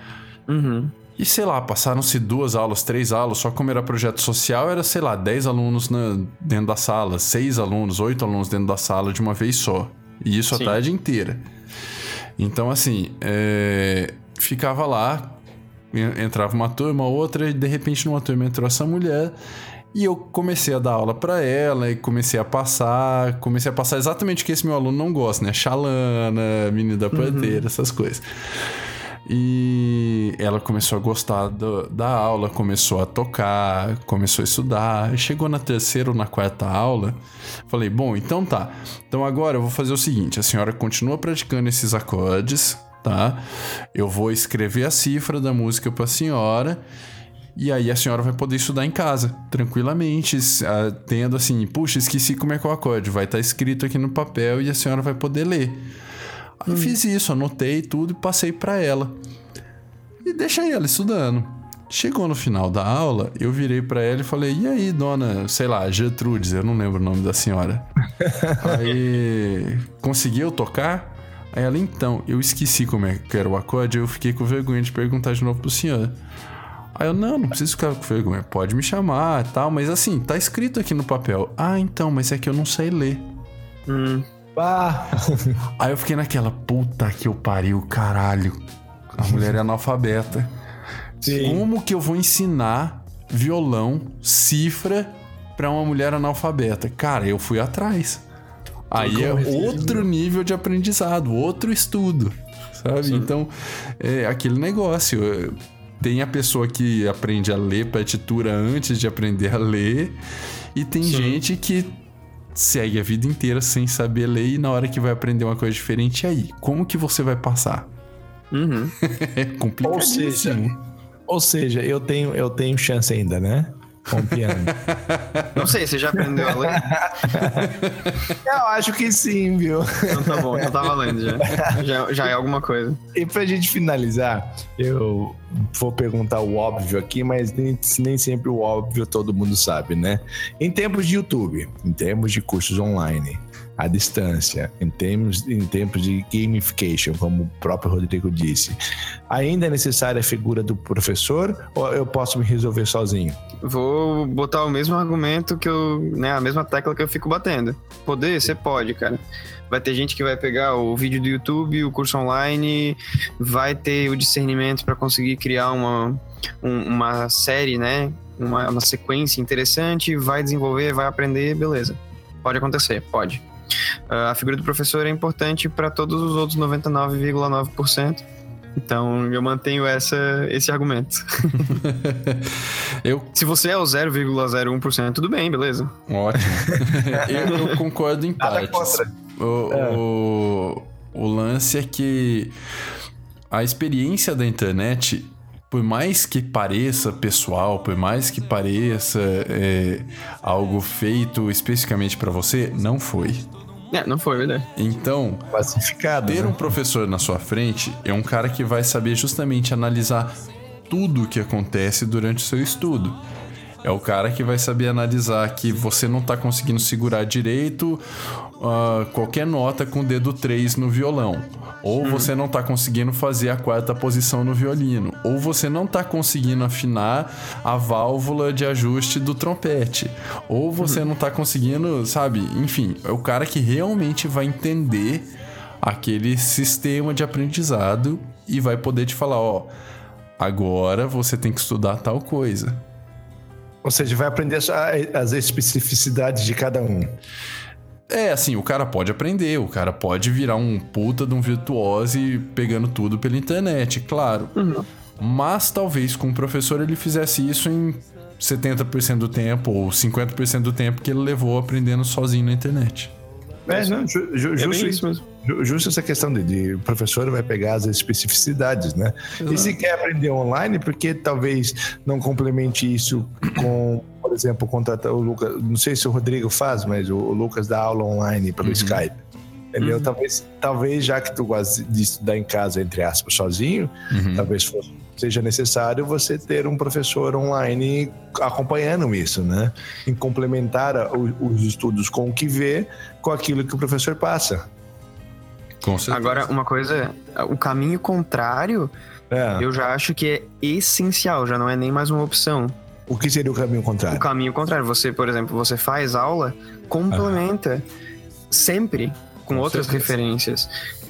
Uhum. E sei lá, passaram-se duas aulas, três aulas, só como era projeto social, era, sei lá, 10 alunos na, dentro da sala, seis alunos, oito alunos dentro da sala de uma vez só. E isso Sim. a tarde inteira. Então, assim, é ficava lá, entrava uma turma, outra, e de repente numa turma entrou essa mulher. E eu comecei a dar aula para ela e comecei a passar, comecei a passar exatamente o que esse meu aluno não gosta, né? Xalana, menina da planteira, uhum. essas coisas. E ela começou a gostar do, da aula, começou a tocar, começou a estudar. Chegou na terceira ou na quarta aula, falei: Bom, então tá. Então agora eu vou fazer o seguinte: a senhora continua praticando esses acordes, tá? Eu vou escrever a cifra da música para a senhora e aí a senhora vai poder estudar em casa, tranquilamente, tendo assim, puxa, esqueci como é que é o acorde, vai estar tá escrito aqui no papel e a senhora vai poder ler. Aí eu hum. fiz isso, anotei tudo e passei para ela. E deixei ela estudando. Chegou no final da aula, eu virei para ela e falei: "E aí, dona, sei lá, Gertrudes, eu não lembro o nome da senhora". aí, conseguiu tocar? Aí ela, então, eu esqueci como é que era o acorde, eu fiquei com vergonha de perguntar de novo pro senhor. Aí eu, não, não preciso ficar com vergonha, pode me chamar e tal, mas assim, tá escrito aqui no papel. Ah, então, mas é que eu não sei ler. Hum. Ah, Aí eu fiquei naquela, puta que eu pariu, caralho. A mulher é analfabeta. sim. Como que eu vou ensinar violão, cifra pra uma mulher analfabeta? Cara, eu fui atrás. Aí é outro nível de aprendizado, outro estudo, sabe? Então, é aquele negócio. é, Tem a pessoa que aprende a ler partitura antes de aprender a ler, e tem Sim. gente que segue a vida inteira sem saber ler e na hora que vai aprender uma coisa diferente, e aí? Como que você vai passar? Uhum. É Ou complicadíssimo. seja, ou seja, eu tenho, eu tenho chance ainda, né? Com piano. Não sei, você já aprendeu a ler? eu acho que sim, viu? Então tá bom, então tá valendo já. Já, já é alguma coisa. E pra gente finalizar, eu vou perguntar o óbvio aqui, mas nem, nem sempre o óbvio todo mundo sabe, né? Em tempos de YouTube, em termos de cursos online, à distância, em termos, em de gamification, como o próprio Rodrigo disse, ainda é necessária a figura do professor ou eu posso me resolver sozinho? Vou botar o mesmo argumento que eu. né, a mesma tecla que eu fico batendo. Poder? Você pode, cara. Vai ter gente que vai pegar o vídeo do YouTube, o curso online, vai ter o discernimento para conseguir criar uma, um- uma série, né? Uma, uma sequência interessante, vai desenvolver, vai aprender, beleza. Pode acontecer, pode. Ah, a figura do professor é importante para todos os outros 99,9%. Então eu mantenho essa, esse argumento. Eu Se você é o 0,01%, tudo bem, beleza. Ótimo. eu, eu concordo em Nada partes. contra. O, o, o lance é que a experiência da internet, por mais que pareça pessoal, por mais que pareça é, algo feito especificamente para você, não foi. É, não foi, verdade. Então, Pacificado. ter né? um professor na sua frente é um cara que vai saber justamente analisar tudo o que acontece durante o seu estudo. É o cara que vai saber analisar que você não tá conseguindo segurar direito ah, qualquer nota com o dedo 3 no violão. Ou você não tá conseguindo fazer a quarta posição no violino. Ou você não tá conseguindo afinar a válvula de ajuste do trompete. Ou você não tá conseguindo, sabe? Enfim, é o cara que realmente vai entender aquele sistema de aprendizado e vai poder te falar, ó, agora você tem que estudar tal coisa. Ou seja, vai aprender as especificidades de cada um. É, assim, o cara pode aprender, o cara pode virar um puta de um virtuose pegando tudo pela internet, claro. Mas talvez com o professor ele fizesse isso em 70% do tempo ou 50% do tempo que ele levou aprendendo sozinho na internet. É, não, ju, ju, É justo, isso mesmo. ju- justo essa questão de, de o professor vai pegar as especificidades, né? E se quer aprender online, porque talvez não complemente isso com, por exemplo, contratar o Lucas. Não sei se o Rodrigo faz, mas o, o Lucas dá aula online pelo Skype. Entendeu? Talvez, talvez, já que tu gosta de estudar em casa, entre aspas, sozinho, talvez fosse- seja necessário você ter um professor online acompanhando isso, né? Em complementar a- o- os estudos com o que vê, com aquilo que o professor passa. Com certeza. Agora, uma coisa, o caminho contrário, É. eu já acho que é essencial, já não é nem mais uma opção. O que seria o caminho O contrário? caminho contrário, você, por exemplo, você faz aula, complementa sempre com, Com outras certeza. referências.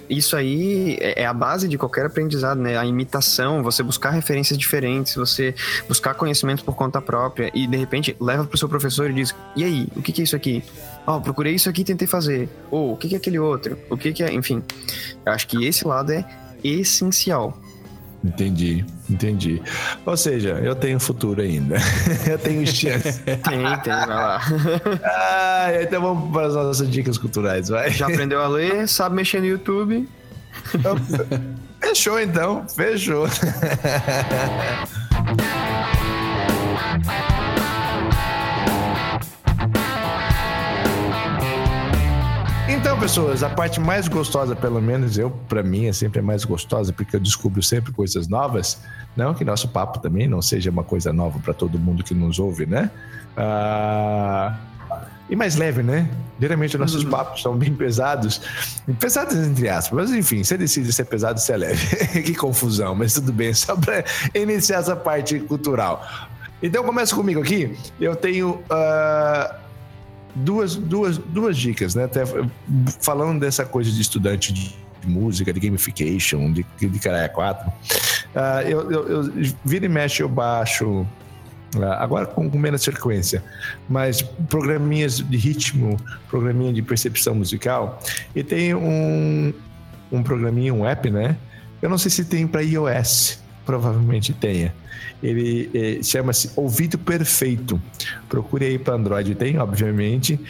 Isso aí é é a base de qualquer aprendizado, né? A imitação, você buscar referências diferentes, você buscar conhecimento por conta própria e de repente leva pro seu professor e diz: "E aí, o que que é isso aqui?" "Ó, procurei isso aqui e tentei fazer." Ou, "O que que é aquele outro?" "O que que é?" Enfim. Eu acho que esse lado é essencial. Entendi, entendi. Ou seja, eu tenho futuro ainda. eu tenho chance. Tem, tem, vai lá. ah, então vamos para as nossas dicas culturais, vai. Já aprendeu a ler, sabe mexer no YouTube? Fechou então, fechou. Pessoas, a parte mais gostosa, pelo menos eu, para mim, é sempre a mais gostosa, porque eu descubro sempre coisas novas. Não que nosso papo também não seja uma coisa nova para todo mundo que nos ouve, né? Ah, e mais leve, né? Geralmente nossos uhum. papos são bem pesados. Pesados entre aspas, mas enfim, você decide ser pesado ou ser leve. que confusão, mas tudo bem, só para iniciar essa parte cultural. Então começa comigo aqui. Eu tenho uh, duas, duas, duas dicas, né? Até falando dessa coisa de estudante de música, de gamification, de, de caralho 4. Uh, eu, eu, eu vira e mexe, eu baixo ah, agora com, com, menos frequência, mas programinhas de ritmo, programinha de percepção musical, e tem um, um programinha, um app, né? Eu não sei se tem para iOS, provavelmente tenha. Ele eh, chama-se Ouvido Perfeito. Procure aí para Android, tem, obviamente.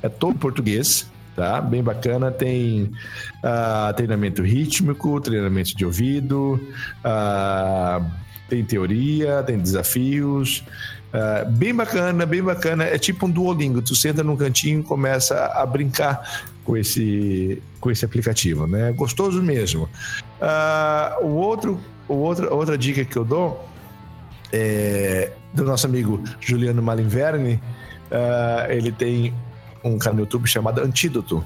É todo português, tá? Bem bacana. Tem uh, treinamento rítmico, treinamento de ouvido. Uh, tem teoria, tem desafios. Uh, bem bacana, bem bacana. É tipo um Duolingo. Tu senta num cantinho e começa a brincar com esse, com esse aplicativo, né? Gostoso mesmo. Uh, o outro, o outro, outra dica que eu dou é do nosso amigo Juliano Malinverni. Uh, ele tem um canal no YouTube chamado Antídoto,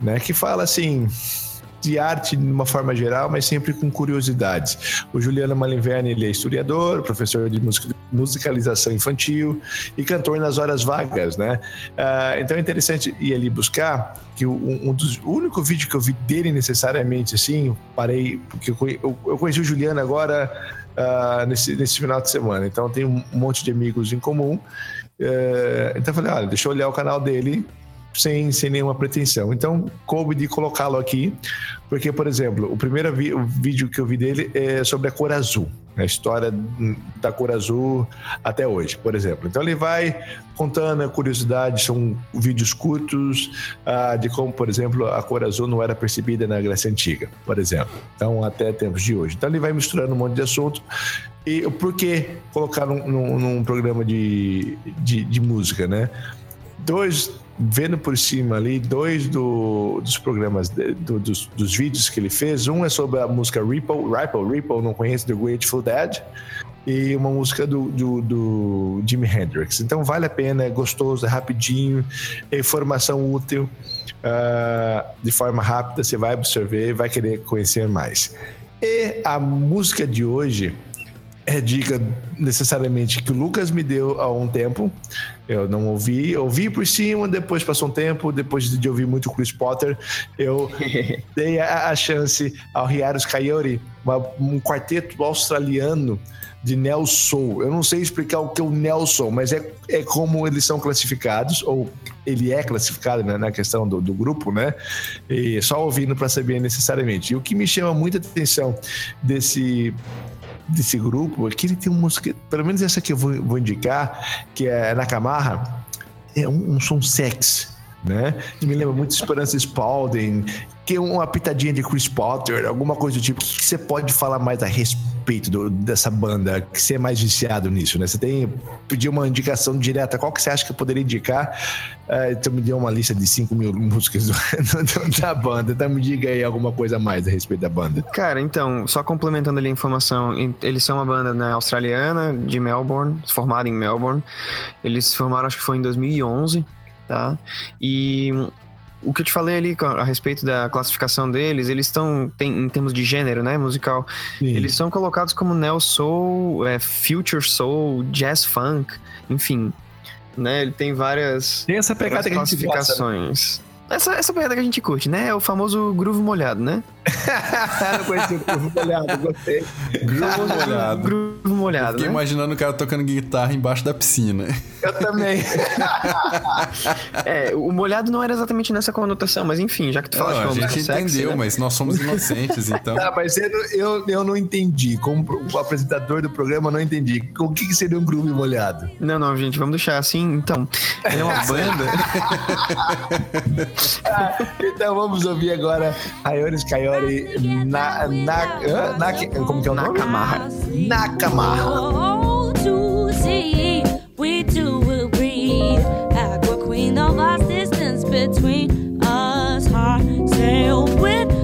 né? Que fala assim de arte de uma forma geral, mas sempre com curiosidades. O Juliano Malinverni, ele é historiador, professor de musicalização infantil e cantor nas horas vagas, né? Uh, então é interessante ir ali buscar que um, um, dos o único vídeo que eu vi dele necessariamente assim, parei porque eu, eu conheci o Juliano agora uh, nesse, nesse final de semana, então tem um monte de amigos em comum. Uh, então eu falei, olha, deixa eu olhar o canal dele sem, sem nenhuma pretensão. Então, coube de colocá-lo aqui, porque, por exemplo, o primeiro o vídeo que eu vi dele é sobre a cor azul, a história da cor azul até hoje, por exemplo. Então, ele vai contando curiosidades, são vídeos curtos ah, de como, por exemplo, a cor azul não era percebida na Grécia Antiga, por exemplo. Então, até tempos de hoje. Então, ele vai misturando um monte de assunto. E por que colocar num, num, num programa de, de, de música, né? Dois vendo por cima ali dois do, dos programas, de, do, dos, dos, vídeos que ele fez. Um é sobre a música Ripple, Ripple, Ripple, não conheço, do Grateful Dead. E uma música do, do, do Jimi Hendrix. Então vale a pena, é gostoso, é rapidinho, é informação útil. Uh, de forma rápida, você vai absorver e vai querer conhecer mais. E a música de hoje é dica necessariamente que o Lucas me deu há um tempo. Eu não ouvi, ouvi por cima, depois passou um tempo, depois de ouvir muito Chris Potter, eu dei a, a, chance ao Riaros Coyote, um quarteto australiano de Neo Soul. Eu não sei explicar o que é o Neo Soul, mas é, é como eles são classificados, ou ele é classificado né, na questão do, do, grupo, né? E só ouvindo para saber necessariamente. E o que me chama muita atenção desse desse grupo, que ele tem uma música, pelo menos essa que eu vou, vou indicar, que é Nakamarra, é um, um som sexy, né? Me lembra muito Esperança Spalding, que é uma pitadinha de Chris Potter, alguma coisa do tipo. O que, você pode falar mais a respeito do, dessa banda, que você é mais viciado nisso, né? Você tem pedir uma indicação direta, qual que você acha que eu poderia indicar? Uh, então me deu uma lista de 5 mil músicas do, do, da banda, então me diga aí alguma coisa mais a respeito da banda. Cara, então, só complementando ali a informação, eles são uma banda né, australiana, de Melbourne, formada em Melbourne. Eles se formaram, acho que foi em 2011, tá? E o que eu te falei ali a respeito da classificação deles, eles estão, em termos de gênero, né, musical, Sim. eles são colocados como neo soul, é, future soul, jazz funk, enfim, né, ele tem várias, tem essa pegada classificações. Essa, essa pegada que a gente curte, né? É o famoso groove molhado, né? não conheci o groove molhado, gostei. Groove molhado. groove molhado, Fiquei né? imaginando o cara tocando guitarra embaixo da piscina. Eu também. é, o molhado não era exatamente nessa conotação, mas enfim, já que tu falaste não, a gente entendeu, sexy, né? mas nós somos inocentes, então. Ah, mas eu, eu, eu não entendi. Como o apresentador do programa, eu não entendi. O que, que seria um groove molhado? Não, não, gente, vamos deixar assim. Então, é uma banda. então vamos ouvir agora Rayones Kayori na, na, na, como que é o nome? Nakamarra. Nakamarra. We two will breathe. Aqua queen, distance between us. filled with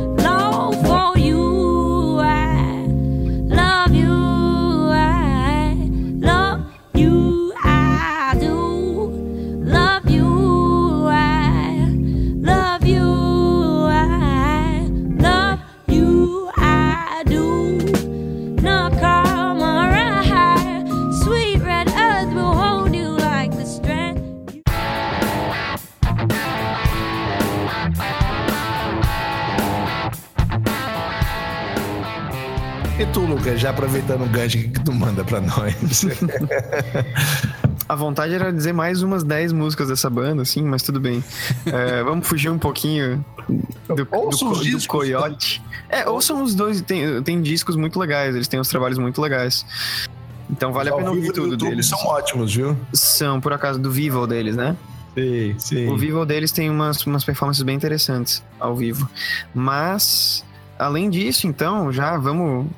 tu, Lucas, já aproveitando o gancho, o que tu manda pra nós? A vontade era dizer mais umas 10 músicas dessa banda, assim, mas tudo bem. É, vamos fugir um pouquinho do, do, do discos. Coyote. É, ouçam os dois, tem, tem discos muito legais, eles têm uns trabalhos muito legais. Então vale a pena ouvir do tudo YouTube deles. São ótimos, viu? São, por acaso, do Vivo deles, né? Sim, sim. O Vivo deles tem umas, umas performances bem interessantes ao vivo. Mas, além disso, então, já vamos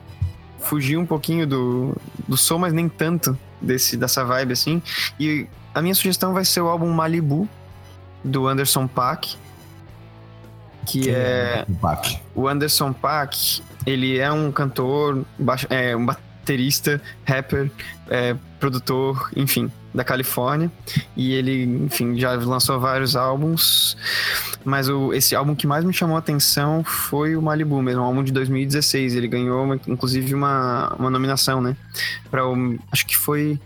fugir um pouquinho do, do som, mas nem tanto desse, dessa vibe assim. E a minha sugestão vai ser o álbum Malibu, do Anderson Paak. Que é. o Pac. O Anderson Paak, ele é um cantor, baixo- é, um baterista, rapper, é, produtor, enfim, da Califórnia. E ele, enfim, já lançou vários álbuns. Mas o, esse álbum que mais me chamou a atenção foi o Malibu mesmo, um álbum de 2016. Ele ganhou, uma- inclusive, uma, uma nominação, né? Para o. Acho que foi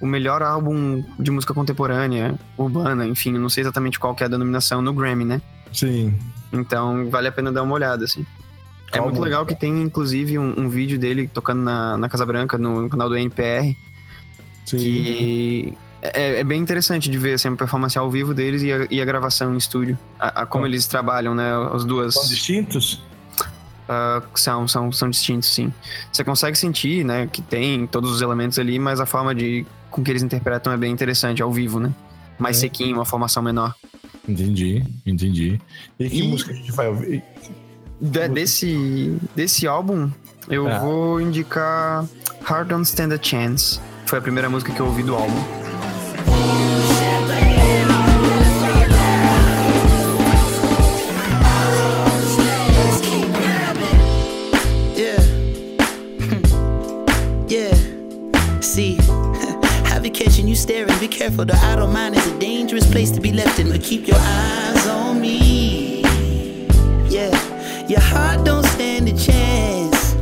o melhor álbum de música contemporânea, urbana, enfim, não sei exatamente qual que é a denominação no Grammy, né? Sim. Então vale a pena dar uma olhada, assim. É muito legal que tem, inclusive, um, um vídeo dele tocando na, na Casa Branca, no, no canal do NPR, Sim. que é, é bem interessante de ver assim, a performance ao vivo deles e a, e a gravação em estúdio. A, a como Ah. eles trabalham, né? As duas São distintos? ah, são, são, são distintos, sim. Você consegue sentir, né, que tem todos os elementos ali, mas a forma de com que eles interpretam é bem interessante, ao vivo, né? Mais É. sequinho, uma formação menor. Entendi, entendi. E que E- música a gente vai ouvir? De- desse, desse álbum, eu Ah. vou indicar Hard Don't Stand a Chance. Foi a primeira música que eu ouvi do álbum. Yeah. yeah. See, have it catching you staring. Be careful, the idle mind is a dangerous place to be left in, but keep your eyes on me. Your heart don't stand a chance.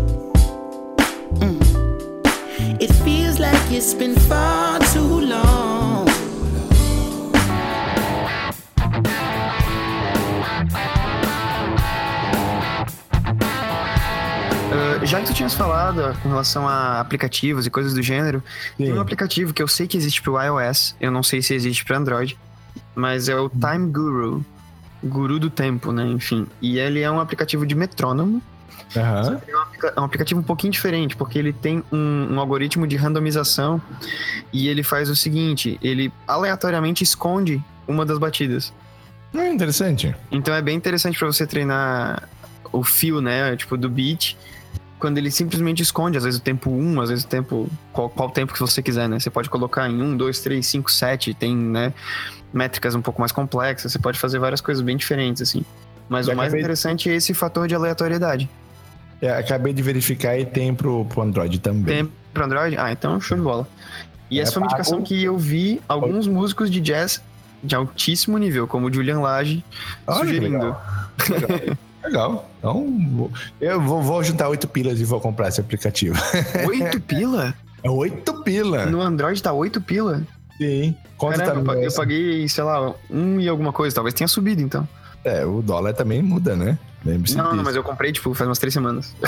Mm. It feels like it's been far too long. Ah, já que tu tinhas falado com relação a aplicativos e coisas do gênero, tem Sim. um aplicativo que eu sei que existe pro iOS, eu não sei se existe pro Android, mas é o Time Guru. Guru do tempo, né? Enfim. E ele é um aplicativo de metrônomo. Aham. É um aplica- é aplicativo um pouquinho diferente, porque ele tem um, um algoritmo de randomização e ele faz o seguinte: ele aleatoriamente esconde uma das batidas. Ah, interessante. Então é bem interessante pra você treinar o fio, né? Tipo, do beat. Quando ele simplesmente esconde, às vezes o tempo 1, às vezes o tempo. Qual, qual tempo que você quiser, né? Você pode colocar em 1, 2, 3, 5, 7. Tem, né? Métricas um pouco mais complexas. Você pode fazer várias coisas bem diferentes, assim. Mas Já o mais interessante é esse fator de aleatoriedade. É, acabei de verificar e tem pro, pro Android também. Tem pra Android? Ah, então show de bola. E É essa foi uma pago? indicação que eu vi alguns músicos de jazz de altíssimo nível, como o Julian Lage, Olha que sugerindo. legal. Legal. Legal. Então, eu vou, vou juntar oito pilas e vou comprar esse aplicativo. Oito pila? É oito pila? No Android tá oito pila? Sim. Quanto Caramba, tá eu no pa- eu paguei, sei lá, um e alguma coisa. Talvez tenha subido, então. É, o dólar também muda, né? Lembre-se Não, não, mas eu comprei, tipo, faz umas três semanas.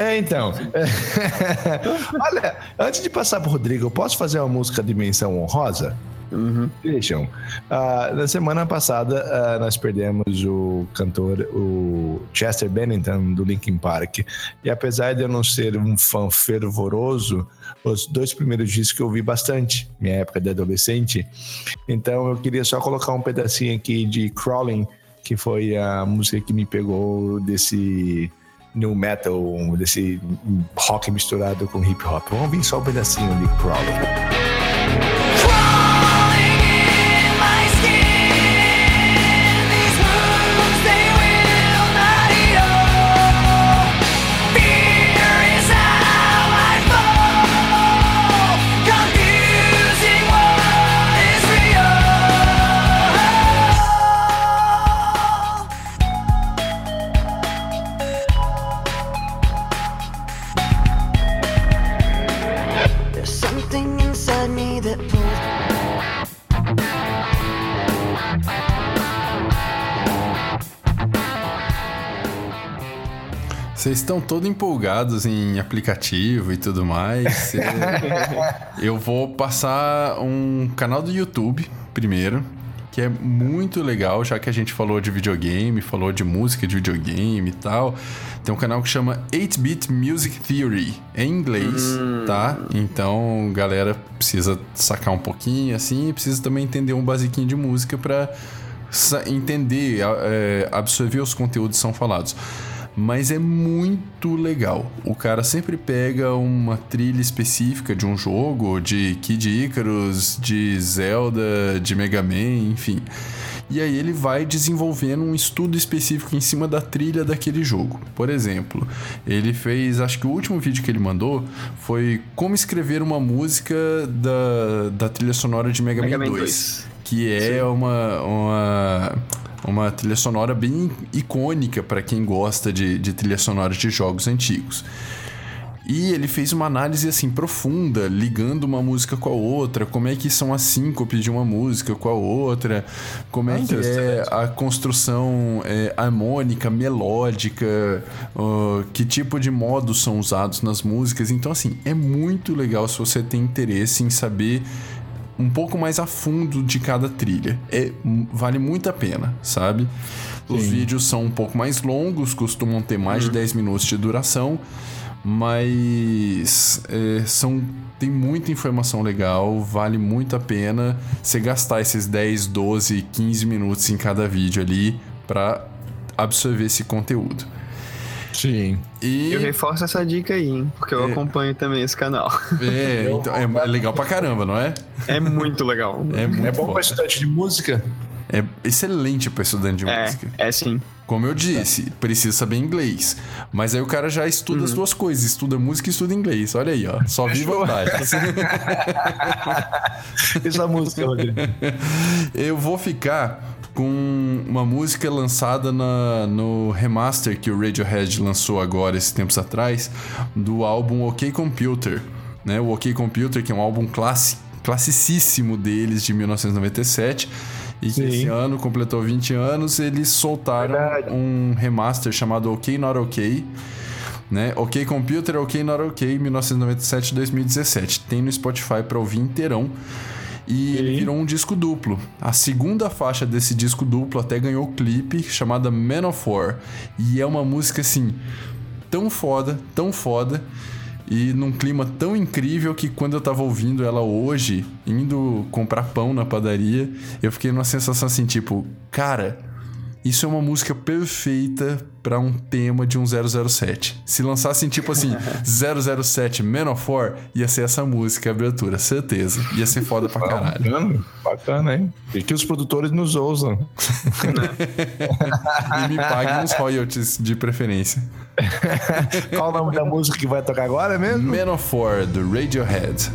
É, então. Olha, antes de passar pro Rodrigo, eu posso fazer uma música de menção honrosa? Uhum. Deixam. Ah, na semana passada, ah, nós perdemos o cantor, o Chester Bennington, do Linkin Park. E apesar de eu não ser um fã fervoroso, os dois primeiros discos que eu ouvi bastante, minha época de adolescente. Então eu queria só colocar um pedacinho aqui de Crawling, que foi a música que me pegou desse new metal, desse rock misturado com hip hop. Vamos ouvir só um pedacinho de Crawling. Vocês estão todos empolgados em aplicativo e tudo mais. Eu vou passar um canal do YouTube primeiro, que é muito legal, já que a gente falou de videogame, falou de música de videogame e tal. Tem um canal que chama 8-Bit Music Theory, em inglês, tá? Então, galera precisa sacar um pouquinho assim, e precisa também entender um basiquinho de música pra sa- entender, é, absorver os conteúdos que são falados. Mas é muito legal. O cara sempre pega uma trilha específica de um jogo, de Kid Icarus, de Zelda, de Mega Man, enfim. E aí ele vai desenvolvendo um estudo específico em cima da trilha daquele jogo. Por exemplo, ele fez, acho que o último vídeo que ele mandou foi como escrever uma música da, da trilha sonora de Mega, Mega Man Man 2 2. que é uma, uma, uma trilha sonora bem icônica para quem gosta de, de trilhas sonoras de jogos antigos. E ele fez uma análise assim profunda, ligando uma música com a outra, como é que são as síncopes de uma música com a outra, como é que é a construção é, harmônica, melódica, ó, que tipo de modos são usados nas músicas. Então, assim, é muito legal se você tem interesse em saber um pouco mais a fundo de cada trilha. É, vale muito a pena, sabe? Os vídeos são um pouco mais longos, costumam ter mais de 10 minutos de duração, mas é, são tem muita informação legal, vale muito a pena você gastar esses 10, 12, 15 minutos em cada vídeo ali para absorver esse conteúdo. Sim. E Eu reforço essa dica aí, hein? Porque eu acompanho também esse canal. é, então, é legal pra caramba, não é? É muito legal. É muito É bom foda. para estudante de música? É excelente para estudante de É, música. é sim. Como eu disse, precisa saber inglês. Mas aí o cara já estuda as duas coisas, estuda música e estuda inglês. Olha aí, ó. Só vi vantagens. Essa música, Rodrigo. eu vou ficar com uma música lançada na- no remaster que o Radiohead lançou agora, esses tempos atrás, do álbum OK Computer. Né? O OK Computer, que é um álbum classi classicíssimo deles, de 1997. E que Sim. esse ano completou 20 anos, eles soltaram Verdade. um remaster chamado OK Not OK. Né? OK Computer, OK Not OK, 1997-2017. Tem no Spotify pra ouvir inteirão. E ele Sim. virou um disco duplo. A segunda faixa desse disco duplo até ganhou o clipe chamada Man of War. E é uma música assim, tão foda, tão foda. E num clima tão incrível que quando eu tava ouvindo ela hoje, indo comprar pão na padaria, eu fiquei numa sensação assim, tipo, cara, isso é uma música perfeita pra um tema de um 007. Se lançassem tipo assim, 007 Man of War, ia ser essa música, a abertura, certeza. Ia ser foda pra caralho. Bacana, bacana, hein? E que os produtores nos ousam. E me paguem uns royalties de preferência. Qual o nome da música que vai tocar agora mesmo? Man of War, do Radiohead.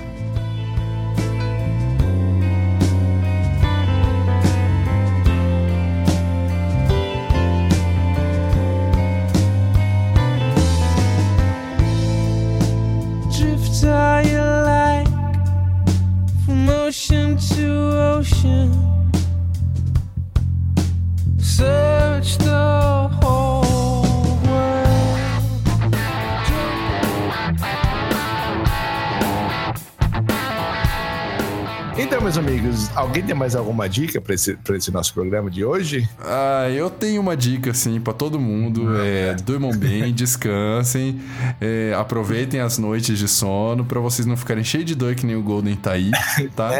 Mais alguma dica pra esse, pra esse nosso programa de hoje? Ah, eu tenho uma dica, assim, pra todo mundo. É, durmam bem, descansem, é, aproveitem as noites de sono pra vocês não ficarem cheios de dor que nem o Golden tá aí, tá?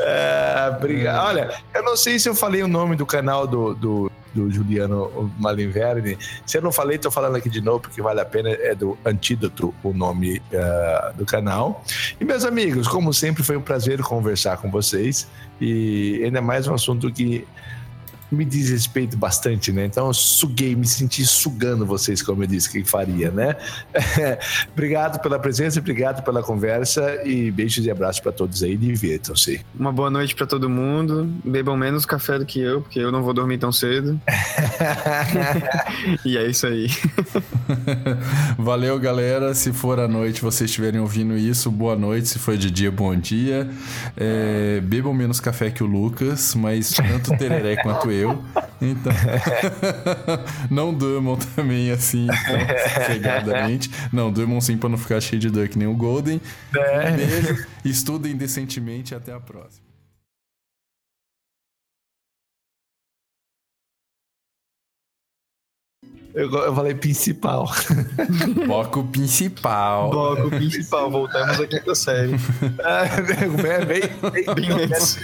É, obrigado. Olha, eu não sei se eu falei o nome do canal do, do, do Juliano Malinverni. Se eu não falei, tô falando aqui de novo, porque vale a pena. É do Antídoto o nome ah, do canal. E, meus amigos, como sempre, foi um prazer conversar com vocês. E ainda mais um assunto que me diz respeito bastante, né? Então eu suguei, me senti sugando vocês, como eu disse que faria, né? obrigado pela presença, obrigado pela conversa e beijos e abraços para todos aí. Divirtam-se. Uma boa noite pra todo mundo. Bebam menos café do que eu, porque eu não vou dormir tão cedo. e é isso aí. Valeu, galera. Se for à noite vocês estiverem ouvindo isso, boa noite. Se for de dia, bom dia. É, bebam menos café que o Lucas, mas tanto o tereré quanto eu. Então, não durmam também assim, tão sossegadamente. Não, durmam sim pra não ficar cheio de dor que nem o Golden. É. Um beijo, estudem decentemente e até a próxima. Eu, eu falei principal. Foco principal. Bloco principal, voltamos à quinta série. É, bem, bem, bem, Bem menos.